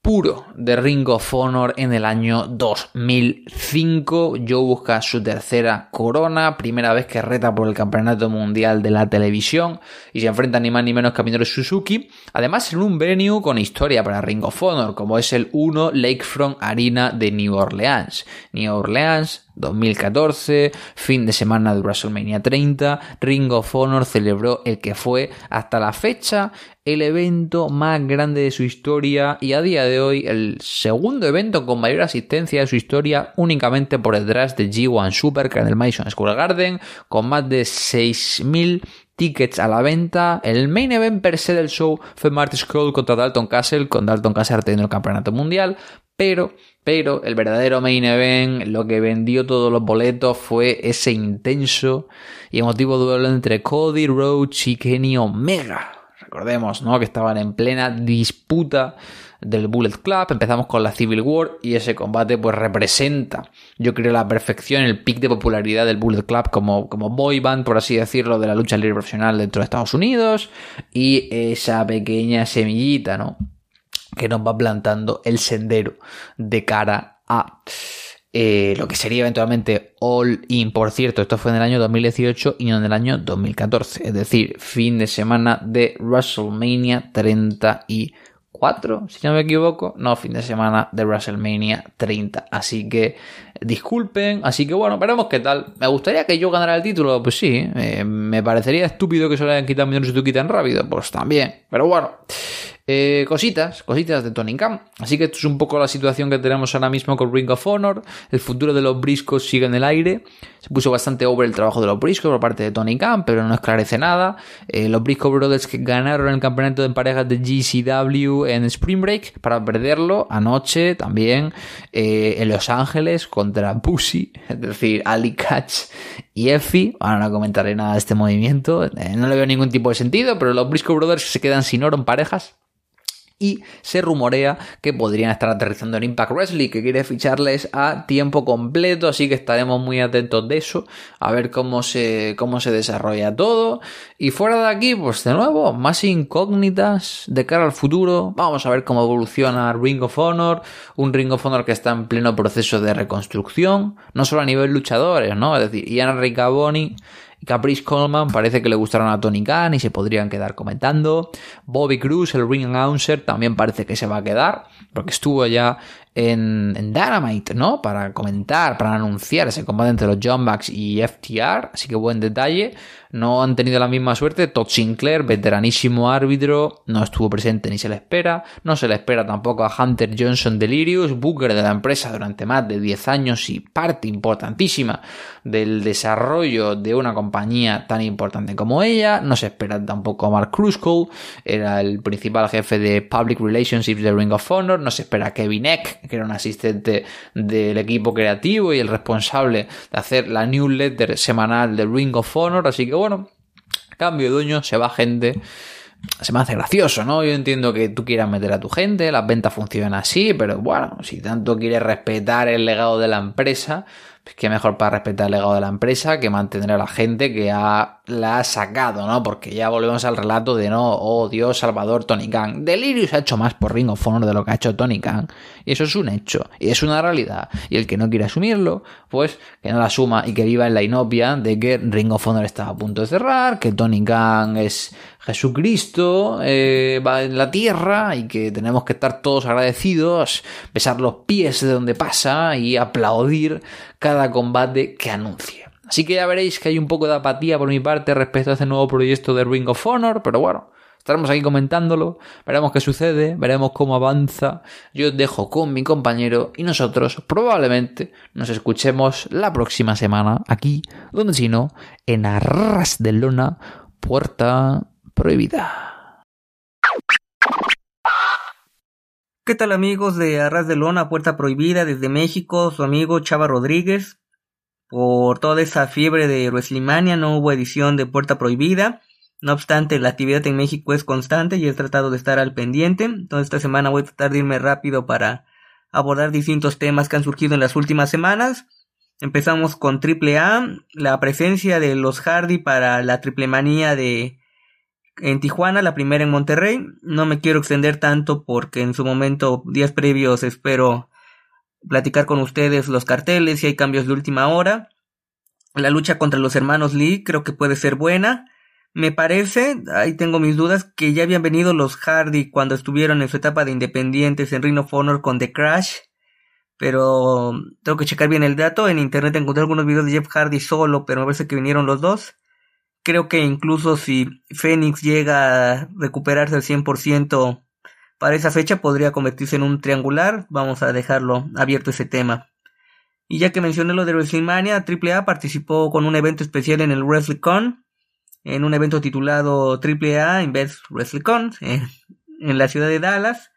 C: puro de Ring of Honor en el año 2005. Joe busca su tercera corona, primera vez que reta por el campeonato mundial de la televisión y se enfrenta ni más ni menos que a Minoru Suzuki. Además, en un venue con historia para Ring of Honor, como es el 1 Lakefront Arena de New Orleans. New Orleans, 2014, fin de semana de WrestleMania 30, Ring of Honor celebró el que fue hasta la fecha el evento más grande de su historia y a día de hoy el segundo evento con mayor asistencia de su historia únicamente por detrás de G1 Supercar en el Madison Square Garden con más de 6.000 tickets a la venta. El main event per se del show fue Marty Scroll contra Dalton Castle, con Dalton Castle teniendo el campeonato mundial, pero, pero el verdadero main event, lo que vendió todos los boletos fue ese intenso y emotivo duelo entre Cody Rhodes y Kenny Omega. Recordemos, ¿no? Que estaban en plena disputa del Bullet Club. Empezamos con la Civil War y ese combate pues representa, yo creo, la perfección, el pic de popularidad del Bullet Club como, como boy band, por así decirlo, de la lucha libre profesional dentro de Estados Unidos y esa pequeña semillita, ¿no? Que nos va plantando el sendero de cara a eh, lo que sería eventualmente All In. Por cierto, esto fue en el año 2018 y no en el año 2014, es decir, fin de semana de WrestleMania 34. 4, si no me equivoco. No, fin de semana de WrestleMania 30. Así que disculpen. Así que bueno, veremos qué tal. ¿Me gustaría que yo ganara el título? Pues sí. Eh, me parecería estúpido que se lo hayan quitado millones y tan rápido. Pues también. Pero bueno. Eh, cositas, cositas de Tony Khan. Así que esto es un poco la situación que tenemos ahora mismo con Ring of Honor. El futuro de los briscos sigue en el aire. Se puso bastante over el trabajo de los briscos por parte de Tony Khan, pero no esclarece nada. Eh, los Briscoe Brothers que ganaron el campeonato de parejas de GCW en Spring Break para perderlo anoche también eh, en Los Ángeles contra Pussy, es decir, Ali Catch y Effie. Ahora no comentaré nada de este movimiento. no le veo ningún tipo de sentido, pero los Briscoe Brothers se quedan sin oro en parejas y se rumorea que podrían estar aterrizando en Impact Wrestling, que quiere ficharles a tiempo completo, así que estaremos muy atentos de eso, a ver cómo se, cómo se desarrolla todo. Y fuera de aquí, pues de nuevo, más incógnitas de cara al futuro. Vamos a ver cómo evoluciona Ring of Honor, un Ring of Honor que está en pleno proceso de reconstrucción, no solo a nivel luchadores, ¿no? Es decir, Ian Ricaboni Caprice Coleman parece que le gustaron a Tony Khan y se podrían quedar comentando. Bobby Cruz, el ring announcer, también parece que se va a quedar, porque estuvo ya en, Dynamite, ¿no? Para comentar, para anunciar ese combate entre los John Bucks y FTR, así que buen detalle no han tenido la misma suerte. Todd Sinclair, veteranísimo árbitro, no estuvo presente ni se le espera. No se le espera tampoco a Hunter Johnson Delirious, booker de la empresa durante más de 10 años y parte importantísima del desarrollo de una compañía tan importante como ella. No se espera tampoco a Mark Kruskow, era el principal jefe de Public Relationships de Ring of Honor. No se espera a Kevin Eck, que era un asistente del equipo creativo y el responsable de hacer la newsletter semanal de Ring of Honor. Así que bueno, cambio de dueño, se va gente. Se me hace gracioso, ¿no? Yo entiendo que tú quieras meter a tu gente, las ventas funcionan así, pero bueno, si tanto quieres respetar el legado de la empresa, pues qué mejor para respetar el legado de la empresa que mantener a la gente que ha, la ha sacado, ¿no? Porque ya volvemos al relato de no, oh Dios, Salvador, Tony Khan. Delirious ha hecho más por Ring of Honor de lo que ha hecho Tony Khan. Y eso es un hecho, y es una realidad. Y el que no quiere asumirlo, pues que no la asuma y que viva en la inopia de que Ring of Honor está a punto de cerrar, que Tony Khan es Jesucristo eh, va en la tierra y que tenemos que estar todos agradecidos, besar los pies de donde pasa y aplaudir cada combate que anuncie. Así que ya veréis que hay un poco de apatía por mi parte respecto a este nuevo proyecto de Ring of Honor, pero bueno, estaremos aquí comentándolo, veremos qué sucede, veremos cómo avanza. Yo os dejo con mi compañero y nosotros probablemente nos escuchemos la próxima semana aquí, donde si no, en Arras de Lona, Puerta prohibida.
D: ¿Qué tal amigos de Arras de Lona, Puerta Prohibida desde México? Su amigo Chava Rodríguez. Por toda esa fiebre de WrestleMania no hubo edición de Puerta Prohibida. No obstante, la actividad en México es constante y he tratado de estar al pendiente. Entonces esta semana voy a tratar de irme rápido para abordar distintos temas que han surgido en las últimas semanas. Empezamos con AAA, la presencia de los Hardy para la triple manía de en Tijuana, la primera en Monterrey. No me quiero extender tanto porque en su momento, días previos, espero platicar con ustedes los carteles y hay cambios de última hora. La lucha contra los hermanos Lee creo que puede ser buena. Me parece, ahí tengo mis dudas, que ya habían venido los Hardy cuando estuvieron en su etapa de independientes en Ring Honor con The Crash. Pero tengo que checar bien el dato. En internet encontré algunos videos de Jeff Hardy solo, pero me parece que vinieron los dos. Creo que incluso si Phoenix llega a recuperarse al 100% para esa fecha podría convertirse en un triangular. Vamos a dejarlo abierto ese tema. Y ya que mencioné lo de WrestleMania, AAA participó con un evento especial en el WrestleCon, en un evento titulado AAA Invest WrestleCon en, en la ciudad de Dallas.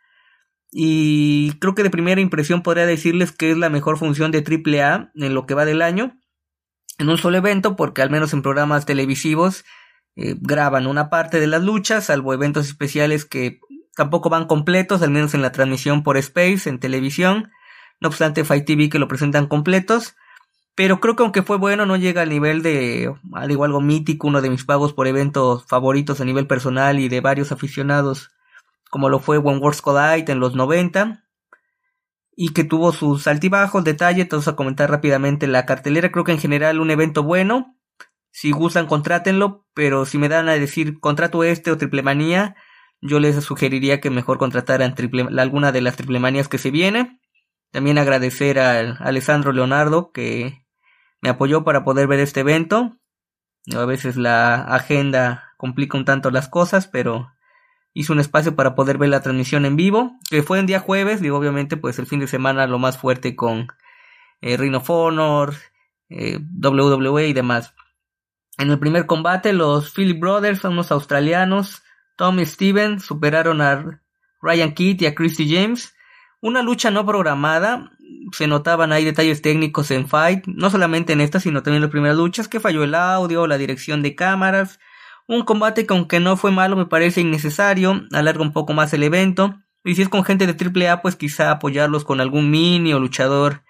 D: Y creo que de primera impresión podría decirles que es la mejor función de AAA en lo que va del año en un solo evento porque al menos en programas televisivos eh, graban una parte de las luchas, salvo eventos especiales que tampoco van completos, al menos en la transmisión por Space, en televisión. No obstante, Fight TV que lo presentan completos. Pero creo que aunque fue bueno, no llega al nivel de algo, algo mítico, uno de mis pagos por eventos favoritos a nivel personal y de varios aficionados, como lo fue One Wars Collide en los 90 y que tuvo sus altibajos, detalle, entonces a comentar rápidamente la cartelera, creo que en general un evento bueno, si gustan contrátenlo, pero si me dan a decir contrato este o triple manía, yo les sugeriría que mejor contrataran triple, alguna de las triplemanías que se viene. También agradecer a Alessandro Leonardo que me apoyó para poder ver este evento. A veces la agenda complica un tanto las cosas, pero hizo un espacio para poder ver la transmisión en vivo, que fue en día jueves, digo obviamente pues el fin de semana lo más fuerte con eh, Ring of Honor, eh, WWE y demás. En el primer combate los Philip Brothers, son unos australianos, Tom y Steven superaron a Ryan Kidd y a Christy James. Una lucha no programada, se notaban ahí detalles técnicos en Fight, no solamente en esta, sino también en las primeras luchas, que falló el audio, la dirección de cámaras, un combate que aunque no fue malo me parece innecesario, alarga un poco más el evento. Y si es con gente de AAA, pues quizá apoyarlos con algún mini o luchador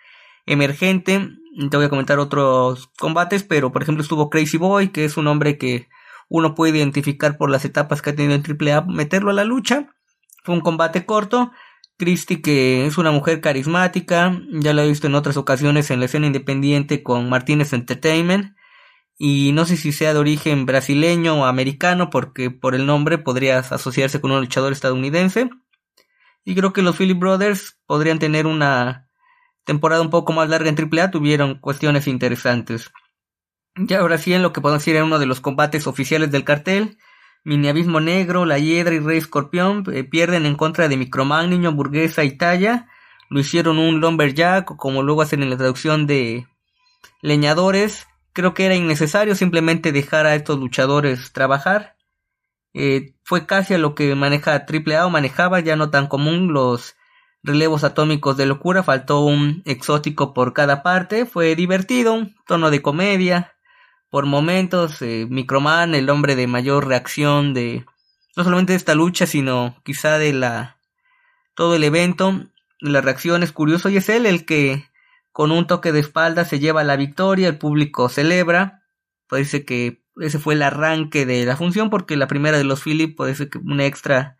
D: emergente. Te voy a comentar otros combates, pero por ejemplo estuvo Crazy Boy, que es un hombre que uno puede identificar por las etapas que ha tenido en AAA, meterlo a la lucha. Fue un combate corto. Christy, que es una mujer carismática, ya lo he visto en otras ocasiones en la escena independiente con Martínez Entertainment y no sé si sea de origen brasileño o americano porque por el nombre podrías asociarse con un luchador estadounidense. Y creo que los Philip Brothers podrían tener una temporada un poco más larga en AAA tuvieron cuestiones interesantes. Y ahora sí en lo que podemos decir en uno de los combates oficiales del cartel Mini Abismo Negro, La Hiedra y Rey Escorpión eh, pierden en contra de Microman, Niño Burguesa y Talla. Lo hicieron un Lumberjack, como luego hacen en la traducción de Leñadores creo que era innecesario simplemente dejar a estos luchadores trabajar. Eh, fue casi a lo que maneja AAA o manejaba, ya no tan común los relevos atómicos de locura, faltó un exótico por cada parte, fue divertido, tono de comedia, por momentos, eh, Microman, el hombre de mayor reacción de no solamente de esta lucha, sino quizá de la todo el evento, la reacción es curioso y es él el que con un toque de espalda se lleva la victoria, el público celebra. Parece que ese fue el arranque de la función porque la primera de los Philip ser que un extra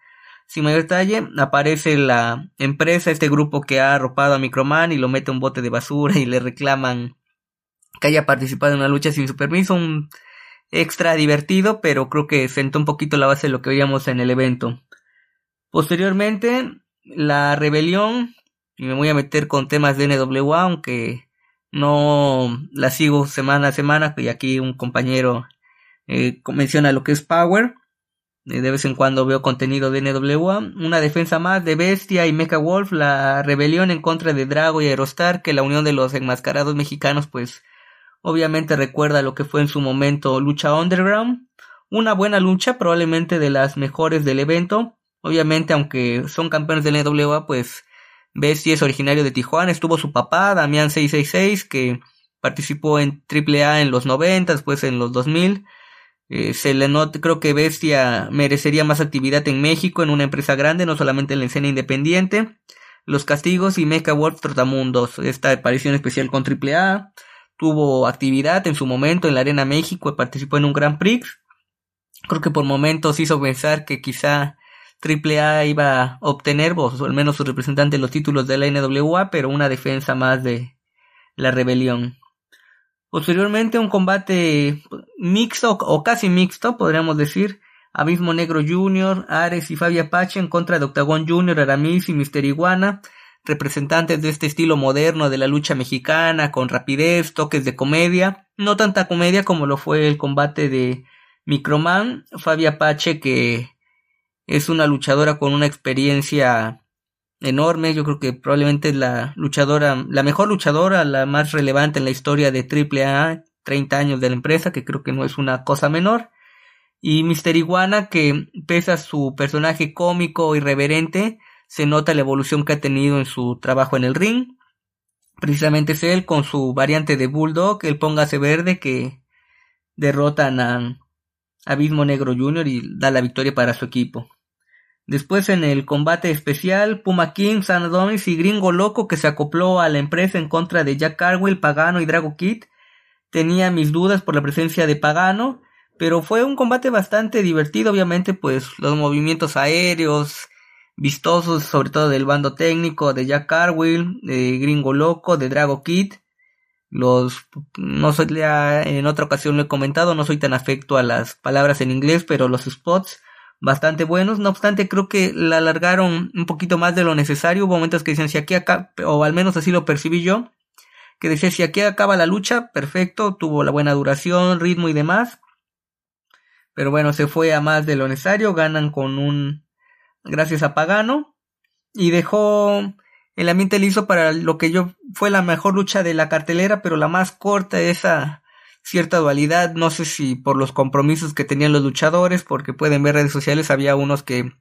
D: sin mayor detalle. Aparece la empresa, este grupo que ha arropado a Microman y lo mete a un bote de basura y le reclaman que haya participado en una lucha sin su permiso. Un extra divertido, pero creo que sentó un poquito la base de lo que veíamos en el evento. Posteriormente, la rebelión y me voy a meter con temas de NWA, aunque no la sigo semana a semana, y aquí un compañero eh, menciona lo que es Power. Eh, de vez en cuando veo contenido de NWA. Una defensa más de Bestia y Mecha Wolf, la rebelión en contra de Drago y Aerostar, que la unión de los enmascarados mexicanos, pues obviamente recuerda lo que fue en su momento lucha underground. Una buena lucha, probablemente de las mejores del evento. Obviamente, aunque son campeones del NWA, pues Bestia es originario de Tijuana, estuvo su papá, Damián 666, que participó en AAA en los 90, después en los 2000. Eh, se le nota, creo que Bestia merecería más actividad en México, en una empresa grande, no solamente en la escena independiente. Los Castigos y Mecha World Trotamundos, esta aparición especial con AAA. Tuvo actividad en su momento en la Arena México participó en un Grand Prix. Creo que por momentos hizo pensar que quizá AAA iba a obtener, o al menos su representante, los títulos de la NWA, pero una defensa más de la rebelión. Posteriormente, un combate mixto o casi mixto, podríamos decir. Abismo Negro Jr., Ares y Fabia Apache en contra de Octagon Jr., Aramis y Mister Iguana, representantes de este estilo moderno de la lucha mexicana, con rapidez, toques de comedia, no tanta comedia como lo fue el combate de Microman, Fabia Apache que es una luchadora con una experiencia enorme. Yo creo que probablemente es la luchadora, la mejor luchadora, la más relevante en la historia de AAA, 30 años de la empresa, que creo que no es una cosa menor. Y Mister Iguana, que pese a su personaje cómico, irreverente, se nota la evolución que ha tenido en su trabajo en el ring. Precisamente es él con su variante de Bulldog, el Póngase Verde, que derrotan a Abismo Negro Jr. y da la victoria para su equipo. Después en el combate especial, Puma King, San Adonis y Gringo Loco que se acopló a la empresa en contra de Jack Carwell, Pagano y Drago Kid. Tenía mis dudas por la presencia de Pagano, pero fue un combate bastante divertido, obviamente, pues los movimientos aéreos, vistosos, sobre todo del bando técnico de Jack Carwell, de Gringo Loco, de Drago Kid. Los, no soy, en otra ocasión lo he comentado, no soy tan afecto a las palabras en inglés, pero los spots bastante buenos. No obstante, creo que la alargaron un poquito más de lo necesario. Hubo momentos que decían si aquí acá, o al menos así lo percibí yo, que decía si aquí acaba la lucha, perfecto, tuvo la buena duración, ritmo y demás. Pero bueno, se fue a más de lo necesario, ganan con un gracias a Pagano y dejó el ambiente liso para lo que yo fue la mejor lucha de la cartelera, pero la más corta, esa cierta dualidad, no sé si por los compromisos que tenían los luchadores, porque pueden ver redes sociales, había unos que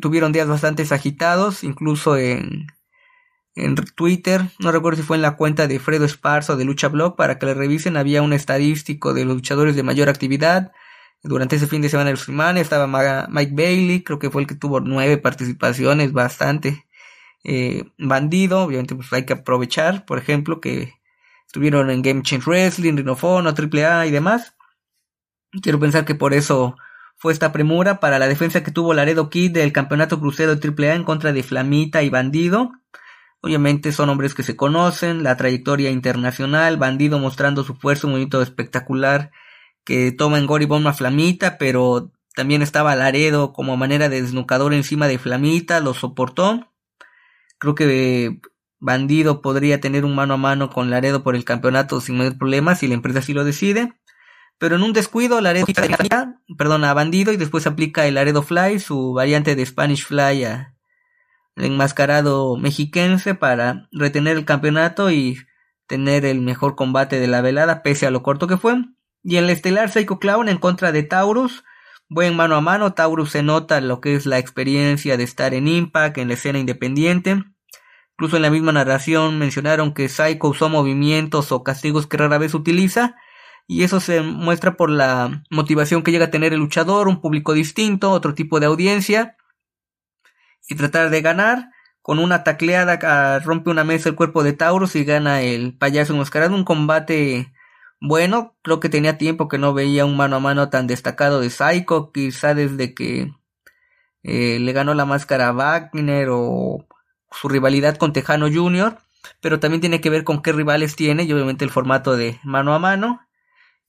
D: tuvieron días bastante agitados, incluso en, en Twitter, no recuerdo si fue en la cuenta de Fredo Esparzo de Lucha Blog, para que le revisen, había un estadístico de los luchadores de mayor actividad, durante ese fin de semana de semana estaba Mike Bailey, creo que fue el que tuvo nueve participaciones, bastante. Eh, bandido, obviamente pues hay que aprovechar, por ejemplo, que estuvieron en Game Change Wrestling, Rinofono, AAA y demás. Quiero pensar que por eso fue esta premura para la defensa que tuvo Laredo Kid del campeonato crucero AAA en contra de Flamita y Bandido. Obviamente son hombres que se conocen, la trayectoria internacional, Bandido mostrando su fuerza, un movimiento espectacular que toma en Gory Bomb a Flamita, pero también estaba Laredo como manera de desnucador encima de Flamita, lo soportó. Creo que Bandido podría tener un mano a mano con Laredo por el campeonato sin mayor problema si la empresa así lo decide. Pero en un descuido, Laredo perdón, a Bandido y después aplica el Laredo Fly, su variante de Spanish Fly a enmascarado mexiquense para retener el campeonato y tener el mejor combate de la velada, pese a lo corto que fue. Y el estelar Psycho Clown en contra de Taurus, buen mano a mano, Taurus se nota lo que es la experiencia de estar en Impact, en la escena independiente. Incluso en la misma narración mencionaron que Psycho usó movimientos o castigos que rara vez utiliza, y eso se muestra por la motivación que llega a tener el luchador, un público distinto, otro tipo de audiencia, y tratar de ganar. Con una tacleada ah, rompe una mesa el cuerpo de Taurus y gana el payaso enmascarado, un combate bueno, creo que tenía tiempo que no veía un mano a mano tan destacado de Psycho, quizá desde que eh, le ganó la máscara a Wagner o su rivalidad con Tejano Jr., pero también tiene que ver con qué rivales tiene y obviamente el formato de mano a mano.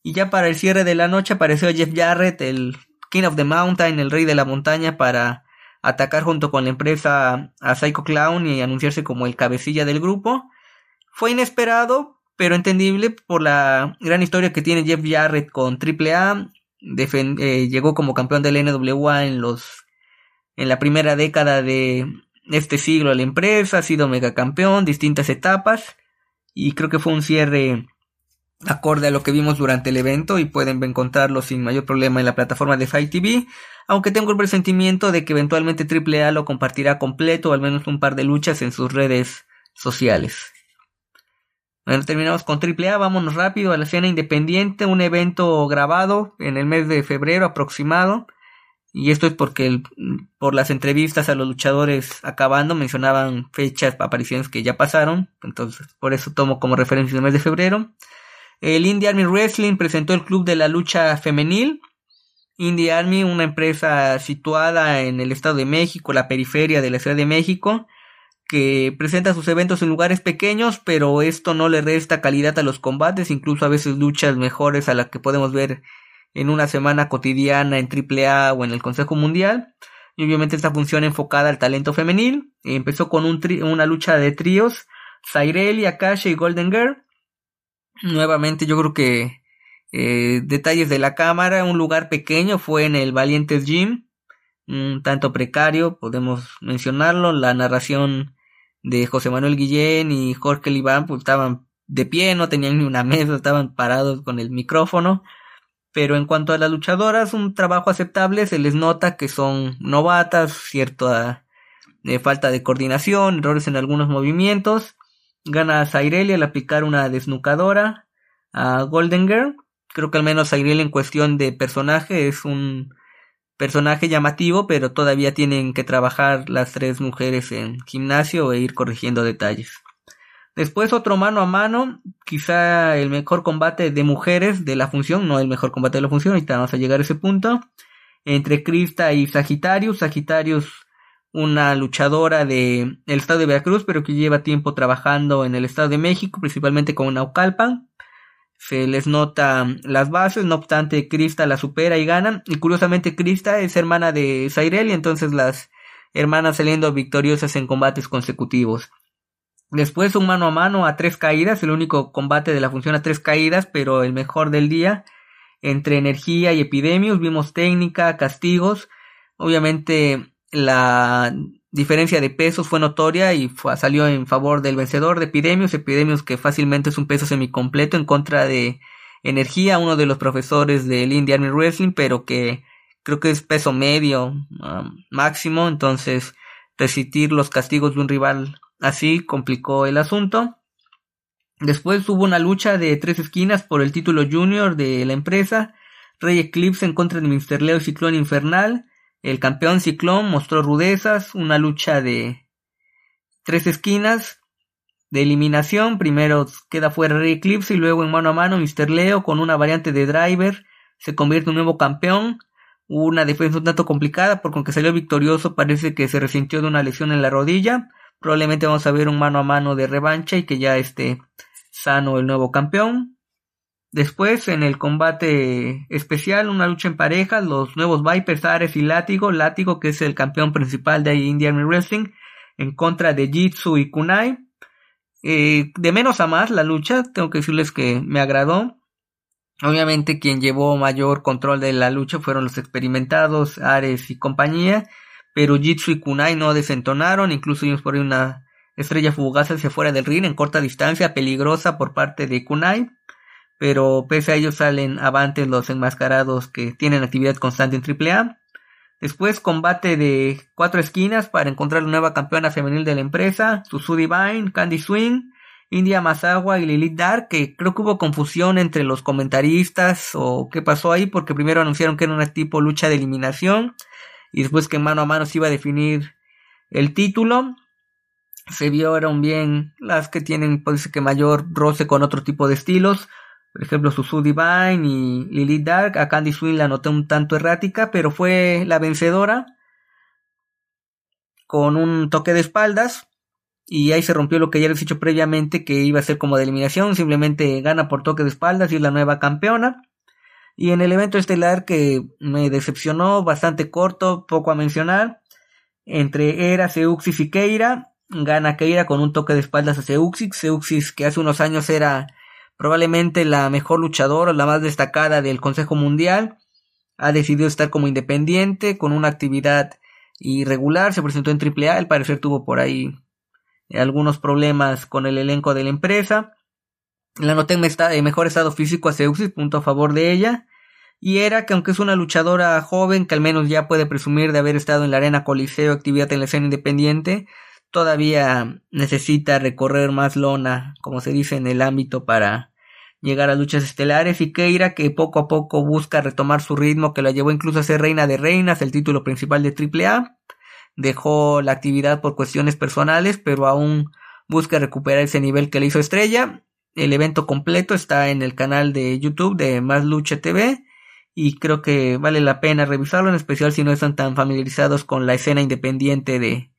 D: Y ya para el cierre de la noche apareció Jeff Jarrett, el King of the Mountain, el rey de la montaña, para atacar junto con la empresa a Psycho Clown y anunciarse como el cabecilla del grupo. Fue inesperado, pero entendible por la gran historia que tiene Jeff Jarrett con AAA. Eh, llegó como campeón del NWA en los en la primera década de este siglo a la empresa, ha sido megacampeón, distintas etapas y creo que fue un cierre acorde a lo que vimos durante el evento y pueden encontrarlo sin mayor problema en la plataforma de Fight TV, aunque tengo el presentimiento de que eventualmente AAA lo compartirá completo o al menos un par de luchas en sus redes sociales. Bueno, terminamos con AAA, vámonos rápido a la escena independiente, un evento grabado en el mes de febrero aproximado y esto es porque por las entrevistas a los luchadores acabando mencionaban fechas, apariciones que ya pasaron. Entonces, por eso tomo como referencia el mes de febrero. El Indie Army Wrestling presentó el Club de la Lucha Femenil. Indie Army, una empresa situada en el Estado de México, la periferia de la Ciudad de México, que presenta sus eventos en lugares pequeños, pero esto no le resta calidad a los combates, incluso a veces luchas mejores a las que podemos ver en una semana cotidiana en AAA o en el Consejo Mundial. Y obviamente esta función enfocada al talento femenil. Empezó con un una lucha de tríos. Cyrelli, Akasha y Golden Girl. Nuevamente yo creo que eh, detalles de la cámara. Un lugar pequeño fue en el Valientes Gym. Un tanto precario, podemos mencionarlo. La narración de José Manuel Guillén y Jorge Libán pues, estaban de pie, no tenían ni una mesa, estaban parados con el micrófono. Pero en cuanto a las luchadoras, un trabajo aceptable, se les nota que son novatas, cierta eh, falta de coordinación, errores en algunos movimientos. Gana a Zaireli al aplicar una desnucadora a Golden Girl. Creo que al menos Zaireli en cuestión de personaje es un personaje llamativo, pero todavía tienen que trabajar las tres mujeres en gimnasio e ir corrigiendo detalles. Después otro mano a mano, quizá el mejor combate de mujeres de la función, no el mejor combate de la función, ahorita vamos a llegar a ese punto, entre Krista y Sagitarius. Sagitarius, una luchadora de el estado de Veracruz, pero que lleva tiempo trabajando en el estado de México, principalmente con Naucalpan. se les nota las bases, no obstante Krista la supera y gana, y curiosamente Krista es hermana de Cyril y entonces las hermanas saliendo victoriosas en combates consecutivos. Después un mano a mano a tres caídas, el único combate de la función a tres caídas, pero el mejor del día, entre energía y epidemios, vimos técnica, castigos, obviamente la diferencia de pesos fue notoria y salió en favor del vencedor de Epidemios, Epidemios que fácilmente es un peso semicompleto en contra de Energía, uno de los profesores del Indian Army Wrestling, pero que creo que es peso medio um, máximo, entonces resistir los castigos de un rival así complicó el asunto. Después hubo una lucha de tres esquinas por el título junior de la empresa, Rey Eclipse en contra de Mr. Leo y Ciclón Infernal, el campeón Ciclón mostró rudezas, una lucha de tres esquinas de eliminación. Primero queda fuera Rey Eclipse y luego en mano a mano Mr. Leo con una variante de driver se convierte en un nuevo campeón. Una defensa un tanto complicada porque aunque salió victorioso parece que se resintió de una lesión en la rodilla. Probablemente vamos a ver un mano a mano de revancha y que ya esté sano el nuevo campeón. Después, en el combate especial, una lucha en pareja, los nuevos Vipers, Ares y Látigo, Látigo que es el campeón principal de Indian Wrestling, en contra de Jitsu y Kunai. Eh, de menos a más la lucha, tengo que decirles que me agradó. Obviamente quien llevó mayor control de la lucha fueron los experimentados, Ares y compañía, pero Jitsu y Kunai no desentonaron, incluso vimos por ahí una estrella fugaz hacia fuera del ring en corta distancia, peligrosa por parte de Kunai pero pese a ello salen avantes los enmascarados que tienen actividad constante en AAA. Después combate de cuatro esquinas para encontrar la nueva campeona femenil de la empresa, Susu Divine, Candy Swing, India Masawa y Lilith Dark, que creo que hubo confusión entre los comentaristas o qué pasó ahí, porque primero anunciaron que era una tipo lucha de eliminación y después que mano a mano se iba a definir el título. Se vieron bien las que tienen, parece que mayor roce con otro tipo de estilos. Por ejemplo, Susu Divine y Lilith Dark. A Candy Swing la noté un tanto errática, pero fue la vencedora con un toque de espaldas. Y ahí se rompió lo que ya les he dicho previamente, que iba a ser como de eliminación. Simplemente gana por toque de espaldas y es la nueva campeona. Y en el evento estelar que me decepcionó, bastante corto, poco a mencionar. Entre Era, Seuxis y Keira. Gana Keira con un toque de espaldas a Seuxis. Seuxis que hace unos años era probablemente la mejor luchadora, la más destacada del Consejo Mundial. Ha decidido estar como independiente, con una actividad irregular, se presentó en AAA, al parecer tuvo por ahí algunos problemas con el elenco de la empresa. La noté en mejor estado físico a Seuxis, punto a favor de ella. Y era que aunque es una luchadora joven, que al menos ya puede presumir de haber estado en la arena Coliseo, actividad en la escena independiente, todavía necesita recorrer más lona, como se dice en el ámbito para llegar a luchas estelares y Keira que poco a poco busca retomar su ritmo que la llevó incluso a ser reina de reinas, el título principal de AAA. Dejó la actividad por cuestiones personales, pero aún busca recuperar ese nivel que le hizo estrella. El evento completo está en el canal de YouTube de Más Lucha TV y creo que vale la pena revisarlo, en especial si no están tan familiarizados con la escena independiente de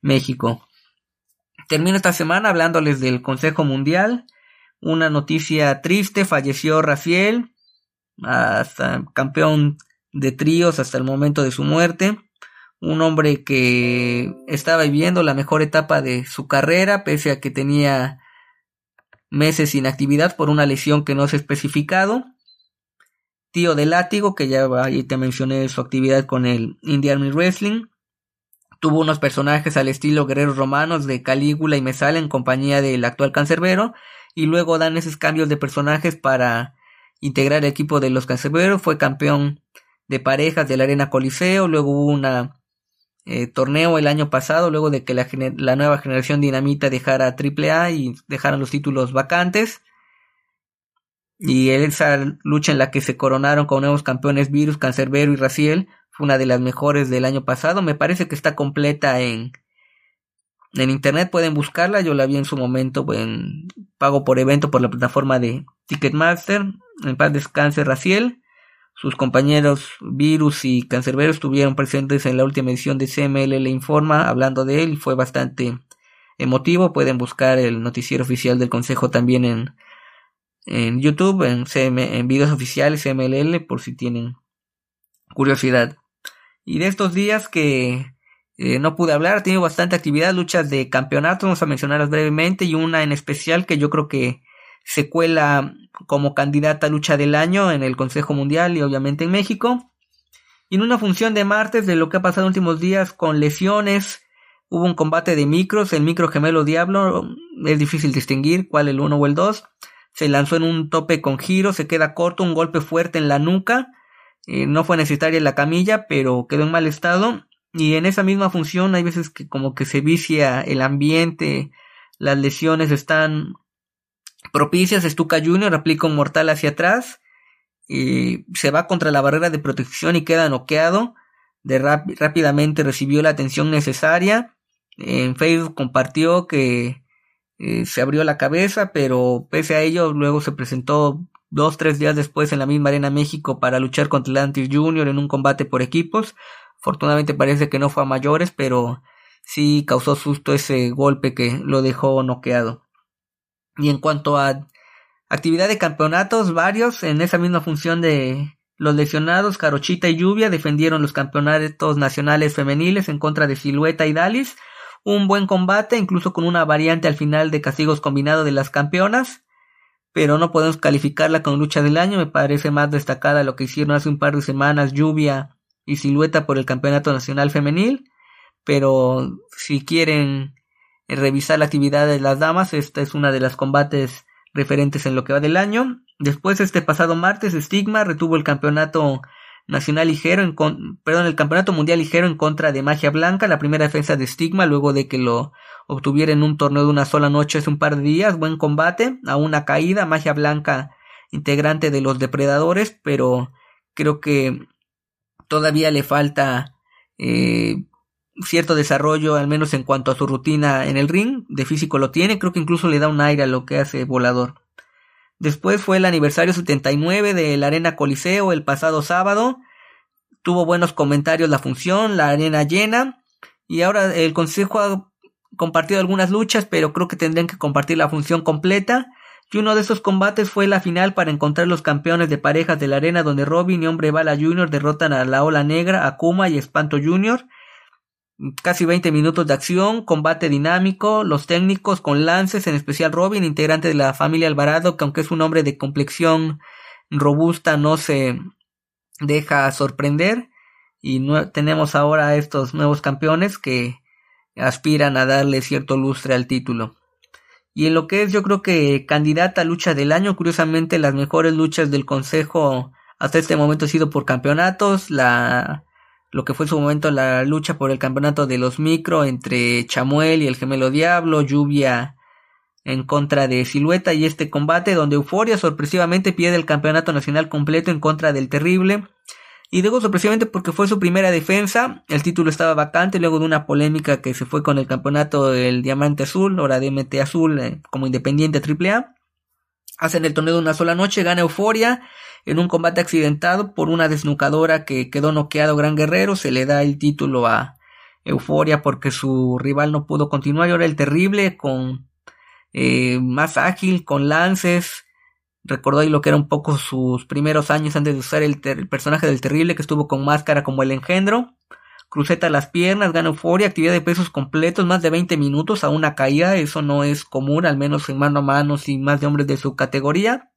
D: México. Termino esta semana hablándoles del Consejo Mundial una noticia triste, falleció Rafael, hasta campeón de tríos hasta el momento de su muerte. Un hombre que estaba viviendo la mejor etapa de su carrera, pese a que tenía meses sin actividad por una lesión que no se ha especificado. Tío de látigo, que ya ahí te mencioné su actividad con el Indian Army Wrestling. Tuvo unos personajes al estilo guerreros romanos de Calígula y Mesala en compañía del actual cancerbero y luego dan esos cambios de personajes para integrar el equipo de los cancerberos. Fue campeón de parejas de la Arena Coliseo, luego hubo una eh, torneo el año pasado, luego de que la, la nueva generación dinamita dejara AAA y dejaran los títulos vacantes. Y esa lucha en la que se coronaron con nuevos campeones Virus, Cancerbero y Raciel fue una de las mejores del año pasado. Me parece que está completa en, en internet pueden buscarla, yo la vi en su momento en pago por evento por la plataforma de Ticketmaster. En paz descanse Raciel. Sus compañeros Virus y Cancerbero estuvieron presentes en la última edición de CML Le Informa hablando de él. Fue bastante emotivo. Pueden buscar el noticiero oficial del Consejo también en en YouTube, en, videos oficiales CMLL, por si tienen curiosidad. Y de estos días que eh, no pude hablar, tenido bastante actividad, luchas de campeonato, vamos a mencionarlas brevemente, y una en especial que yo creo que se cuela como candidata a lucha del año en el Consejo Mundial y obviamente en México. Y en una función de martes de lo que ha pasado en últimos días con lesiones, hubo un combate de micros, el micro gemelo Diablo, es difícil distinguir cuál el uno o el dos. Se lanzó en un tope con giro, se queda corto, un golpe fuerte en la nuca. Eh, no fue necesaria la camilla, pero quedó en mal estado y en esa misma función hay veces que como que se vicia el ambiente, las lesiones están propicias, Stuka Junior aplica un mortal hacia atrás, y se va contra la barrera de protección y queda noqueado, de rápidamente recibió la atención necesaria, en Facebook compartió que eh, se abrió la cabeza, pero pese a ello luego se presentó dos, tres días después en la misma Arena México para luchar contra Atlantis Junior en un combate por equipos, Afortunadamente parece que no fue a mayores, pero sí causó susto ese golpe que lo dejó noqueado. Y en cuanto a actividad de campeonatos, varios en esa misma función de los lesionados, Carochita y Lluvia defendieron los campeonatos nacionales femeniles en contra de Silueta y Dalis. Un buen combate, incluso con una variante al final de castigos combinados de las campeonas. Pero no podemos calificarla con lucha del año. Me parece más destacada lo que hicieron hace un par de semanas Lluvia y Silueta por el Campeonato Nacional Femenil, pero si quieren revisar la actividad de las damas, esta es una de las combates referentes en lo que va del año. Después, este pasado martes, Stigma retuvo el campeonato nacional ligero, en perdón, el campeonato mundial ligero en contra de Magia Blanca, la primera defensa de Stigma, luego de que lo obtuviera en un torneo de una sola noche hace un par de días, buen combate, a una caída, Magia Blanca integrante de los depredadores, pero creo que todavía le falta eh, cierto desarrollo, al menos en cuanto a su rutina en el ring. De físico lo tiene, creo que incluso le da un aire a lo que hace Volador. Después fue el aniversario 79 de la Arena Coliseo el pasado sábado. Tuvo buenos comentarios la función, la arena llena. Y ahora el consejo ha compartido algunas luchas, pero creo que tendrían que compartir la función completa. Y uno de esos combates fue la final para encontrar los campeones de parejas de la arena donde Robin y Hombre Bala Jr. derrotan a la Ola Negra, Akuma y Espanto Jr. Casi 20 minutos de acción, combate dinámico, los técnicos con lances, en especial Robin, integrante de la familia Alvarado, que aunque es un hombre de complexión robusta, no se deja sorprender. Y tenemos ahora a estos nuevos campeones que aspiran a darle cierto lustre al título. Y en lo que es yo creo que candidata a lucha del año, curiosamente las mejores luchas del consejo hasta este momento ha sido por campeonatos, la lo que fue en su momento la lucha por el campeonato de los micro entre Chamuel y el gemelo Diablo, Lluvia en contra de Silueta y este combate donde Euforia sorpresivamente pierde el campeonato nacional completo en contra del Terrible y luego sorpresivamente porque fue su primera defensa, el título estaba vacante luego de una polémica que se fue con el campeonato del Diamante Azul, ahora DMT Azul eh, como independiente AAA. Hacen el torneo de una sola noche, gana Euforia en un combate accidentado por una desnucadora que quedó noqueado Gran Guerrero, se le da el título a Euforia porque su rival no pudo continuar y ahora el terrible con eh, más ágil, con lances, recordó ahí lo que era un poco sus primeros años antes de usar el, personaje del terrible que estuvo con máscara como el engendro. Cruceta las piernas, gana euforia, actividad de pesos completos, más de 20 minutos a una caída, eso no es común, al menos en mano a mano, sin más de hombres de su categoría.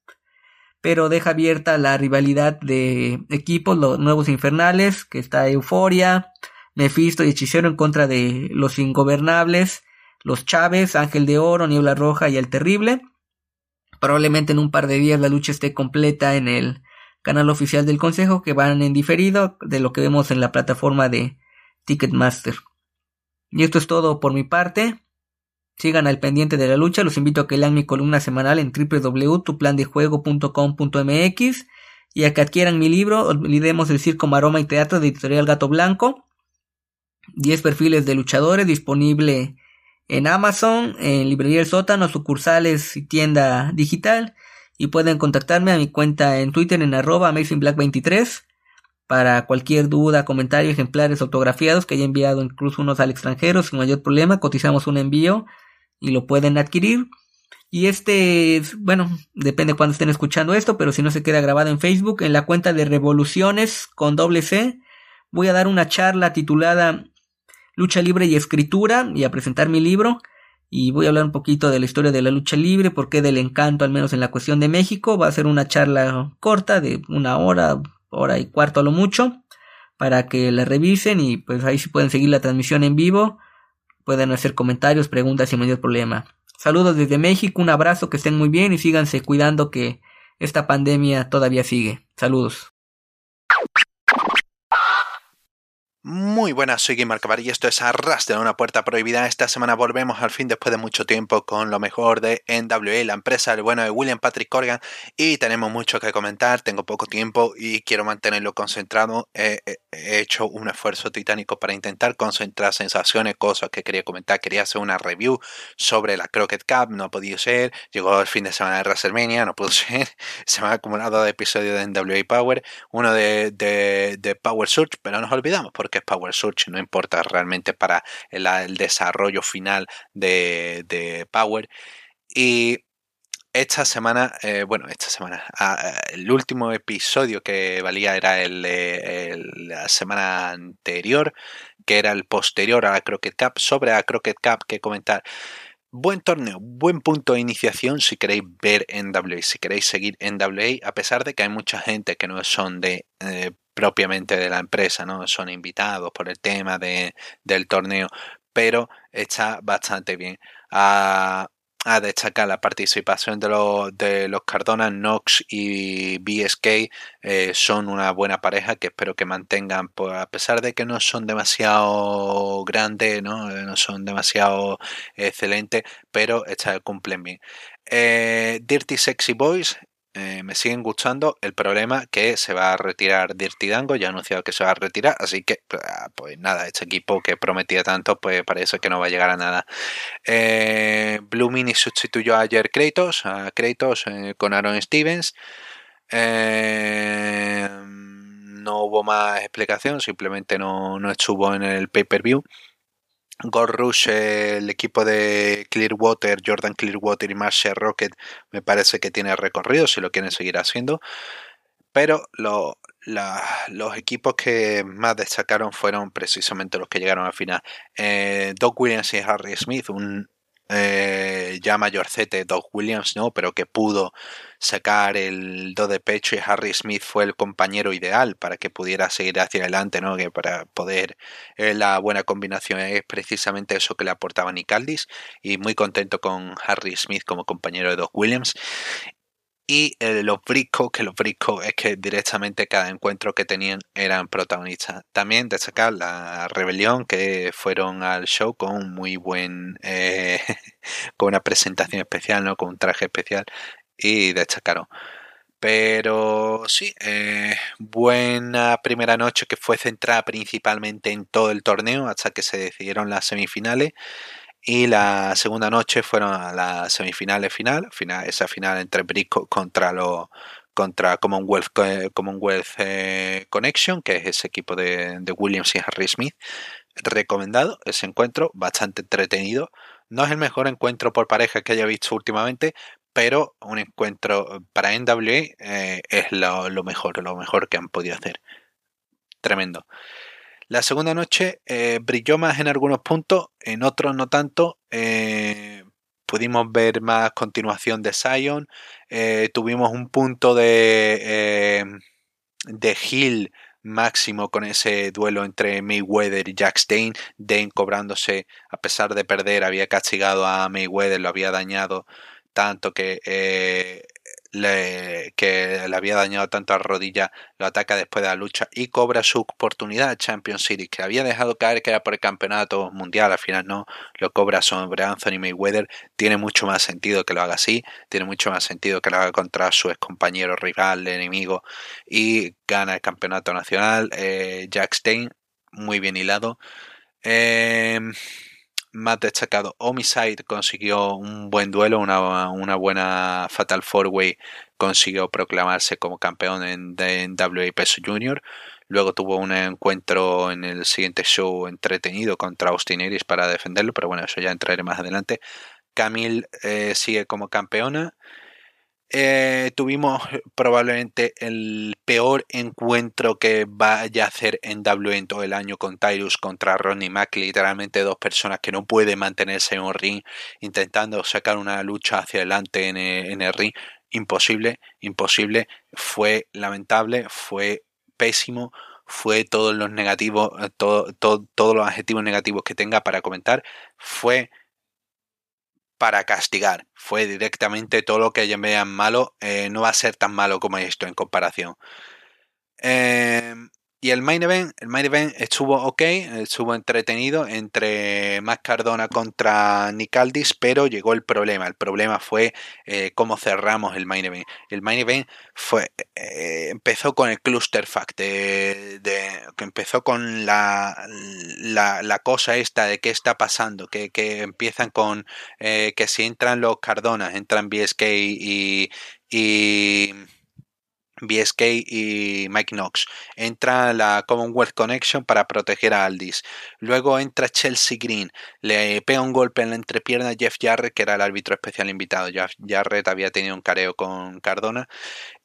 D: Pero deja abierta la rivalidad de equipos, los nuevos infernales, que está Euforia, Mephisto y Hechicero en contra de los ingobernables, los Chávez, Ángel de Oro, Niebla Roja y el Terrible. Probablemente en un par de días la lucha esté completa en el canal oficial del consejo que van en diferido de lo que vemos en la plataforma de Ticketmaster. Y esto es todo por mi parte. Sigan al pendiente de la lucha, los invito a que lean mi columna semanal en www.tuplandejuego.com.mx y a que adquieran mi libro Olvidemos el circo, maroma y teatro de editorial Gato Blanco. 10 perfiles de luchadores disponible en Amazon, en Librería El Sótano, sucursales y tienda digital. Y pueden contactarme a mi cuenta en Twitter en arroba AmazingBlack23 para cualquier duda, comentario, ejemplares autografiados que haya enviado incluso unos al extranjero sin mayor problema. Cotizamos un envío y lo pueden adquirir. Y este, bueno, depende cuando estén escuchando esto, pero si no se queda grabado en Facebook, en la cuenta de Revoluciones con doble C, voy a dar una charla titulada Lucha Libre y Escritura y a presentar mi libro. Y voy a hablar un poquito de la historia de la lucha libre, porque del encanto, al menos en la cuestión de México. Va a ser una charla corta de una hora, hora y cuarto a lo mucho, para que la revisen y pues ahí sí pueden seguir la transmisión en vivo. Pueden hacer comentarios, preguntas sin mayor problema. Saludos desde México, un abrazo, que estén muy bien y síganse cuidando que esta pandemia todavía sigue. Saludos.
B: Muy buenas, soy Guimar y esto es Arras de una puerta prohibida. Esta semana volvemos al fin después de mucho tiempo con lo mejor de NWA, la empresa, el bueno de William Patrick Corgan y tenemos mucho que comentar, tengo poco tiempo y quiero mantenerlo concentrado. he hecho un esfuerzo titánico para intentar concentrar sensaciones, cosas que quería comentar. Quería hacer una review sobre la Crockett Cup, no ha podido ser. Llegó el fin de semana de WrestleMania, no pudo ser. Se me ha acumulado dos episodios de NWA Power, uno de, de Power Surge, pero nos olvidamos porque que es Power Surge, no importa realmente para el, desarrollo final de, Power. Y esta semana, eh, bueno, esta semana, el último episodio que valía era el, la semana anterior, que era el posterior a la Crockett Cup. Sobre la Crockett Cup que comentar. Buen torneo, buen punto de iniciación si queréis ver NWA, si queréis seguir NWA, a pesar de que hay mucha gente que no son de eh, propiamente de la empresa, ¿no? Son invitados por el tema de, del torneo, pero está bastante bien. A, destacar la participación de los, de los Cardona, Knox y BSK eh, son una buena pareja que espero que mantengan, pues, a pesar de que no son demasiado grandes, no, eh, no son demasiado excelentes, pero está, cumplen bien. Eh, Dirty Sexy Boys eh, me siguen gustando. El problema que se va a retirar Dirty Dango, ya ha anunciado que se va a retirar, así que ah, pues nada, este equipo que prometía tanto, pues parece que no va a llegar a nada. Eh, sustituyó ayer Kratos, a Kratos eh, con Aaron Stevens. no hubo más explicación, simplemente no, no estuvo en el pay-per-view. Gold Rush, el equipo de Clearwater, Jordan Clearwater y Marshall Rocket, me parece que tiene recorrido si lo quieren seguir haciendo. Pero los equipos que más destacaron fueron precisamente los que llegaron al final. Eh, Doc Williams y Harry Smith, un eh, ya mayorcete Doug Williams, ¿no? Pero que pudo sacar el do de pecho y Harry Smith fue el compañero ideal para que pudiera seguir hacia adelante, ¿no? Que para poder eh, la buena combinación es precisamente eso que le aportaba Nick Aldis y muy contento con Harry Smith como compañero de Doug Williams y eh, los briscos, que los briscos es que directamente cada encuentro que tenían eran protagonistas. También destacar la rebelión que fueron al show con muy buen, eh, con una presentación especial, ¿no? con un traje especial y destacaron. Pero sí, eh, buena primera noche que fue centrada principalmente en todo el torneo hasta que se decidieron las semifinales. Y la segunda noche fueron a las semifinales final, esa final entre Briscoe contra los contra Commonwealth, Commonwealth eh, Connection, que es ese equipo de, Williams y Harry Smith. Recomendado ese encuentro, bastante entretenido. No es el mejor encuentro por pareja que haya visto últimamente, pero un encuentro para NWA eh, es lo, mejor, lo mejor que han podido hacer. Tremendo. La segunda noche eh, brilló más en algunos puntos, en otros no tanto. Eh, pudimos ver más continuación de Zion. Eh, tuvimos un punto de, de Hill máximo con ese duelo entre Mayweather y Jack Stein. Dane cobrándose, a pesar de perder, había castigado a Mayweather, lo había dañado tanto que le, que le había dañado tanto a la rodilla, lo ataca después de la lucha y cobra su oportunidad Champion Series, que había dejado caer que era por el campeonato mundial, al final no, lo cobra sobre Anthony Mayweather, tiene mucho más sentido que lo haga así, tiene mucho más sentido que lo haga contra su ex compañero, rival, enemigo, y gana el campeonato nacional, eh, Jack Stein, muy bien hilado. Eh, más destacado, Homicide consiguió un buen duelo, una, una buena Fatal Four Way, consiguió proclamarse como campeón en, en WAPS Junior. Luego tuvo un encuentro en el siguiente show entretenido contra Austin Iris para defenderlo, pero bueno, eso ya entraré más adelante. Camille eh, sigue como campeona. Eh, tuvimos probablemente el peor encuentro que vaya a hacer en W en todo el año con Tyrus contra Ronnie Mack, literalmente dos personas que no pueden mantenerse en un ring intentando sacar una lucha hacia adelante en el, ring. Imposible, imposible, fue lamentable, fue pésimo, fue todos los negativos, todo, todos los adjetivos negativos que tenga para comentar, fue para castigar. Fue directamente todo lo que vean malo, eh, no va a ser tan malo como esto en comparación. Eh, y el main event, el main event estuvo ok, estuvo entretenido entre Max Cardona contra Nick Aldis, pero llegó el problema. El problema fue eh, cómo cerramos el main event. El main event fue eh, empezó con el cluster fact de, que empezó con la, la, cosa esta de qué está pasando, que, empiezan con eh, que si entran los Cardonas, entran BSK y, y BSK y Mike Knox. Entra la Commonwealth Connection para proteger a Aldis. Luego entra Chelsea Green. Le pega un golpe en la entrepierna a Jeff Jarrett, que era el árbitro especial invitado. Jeff Jarrett había tenido un careo con Cardona.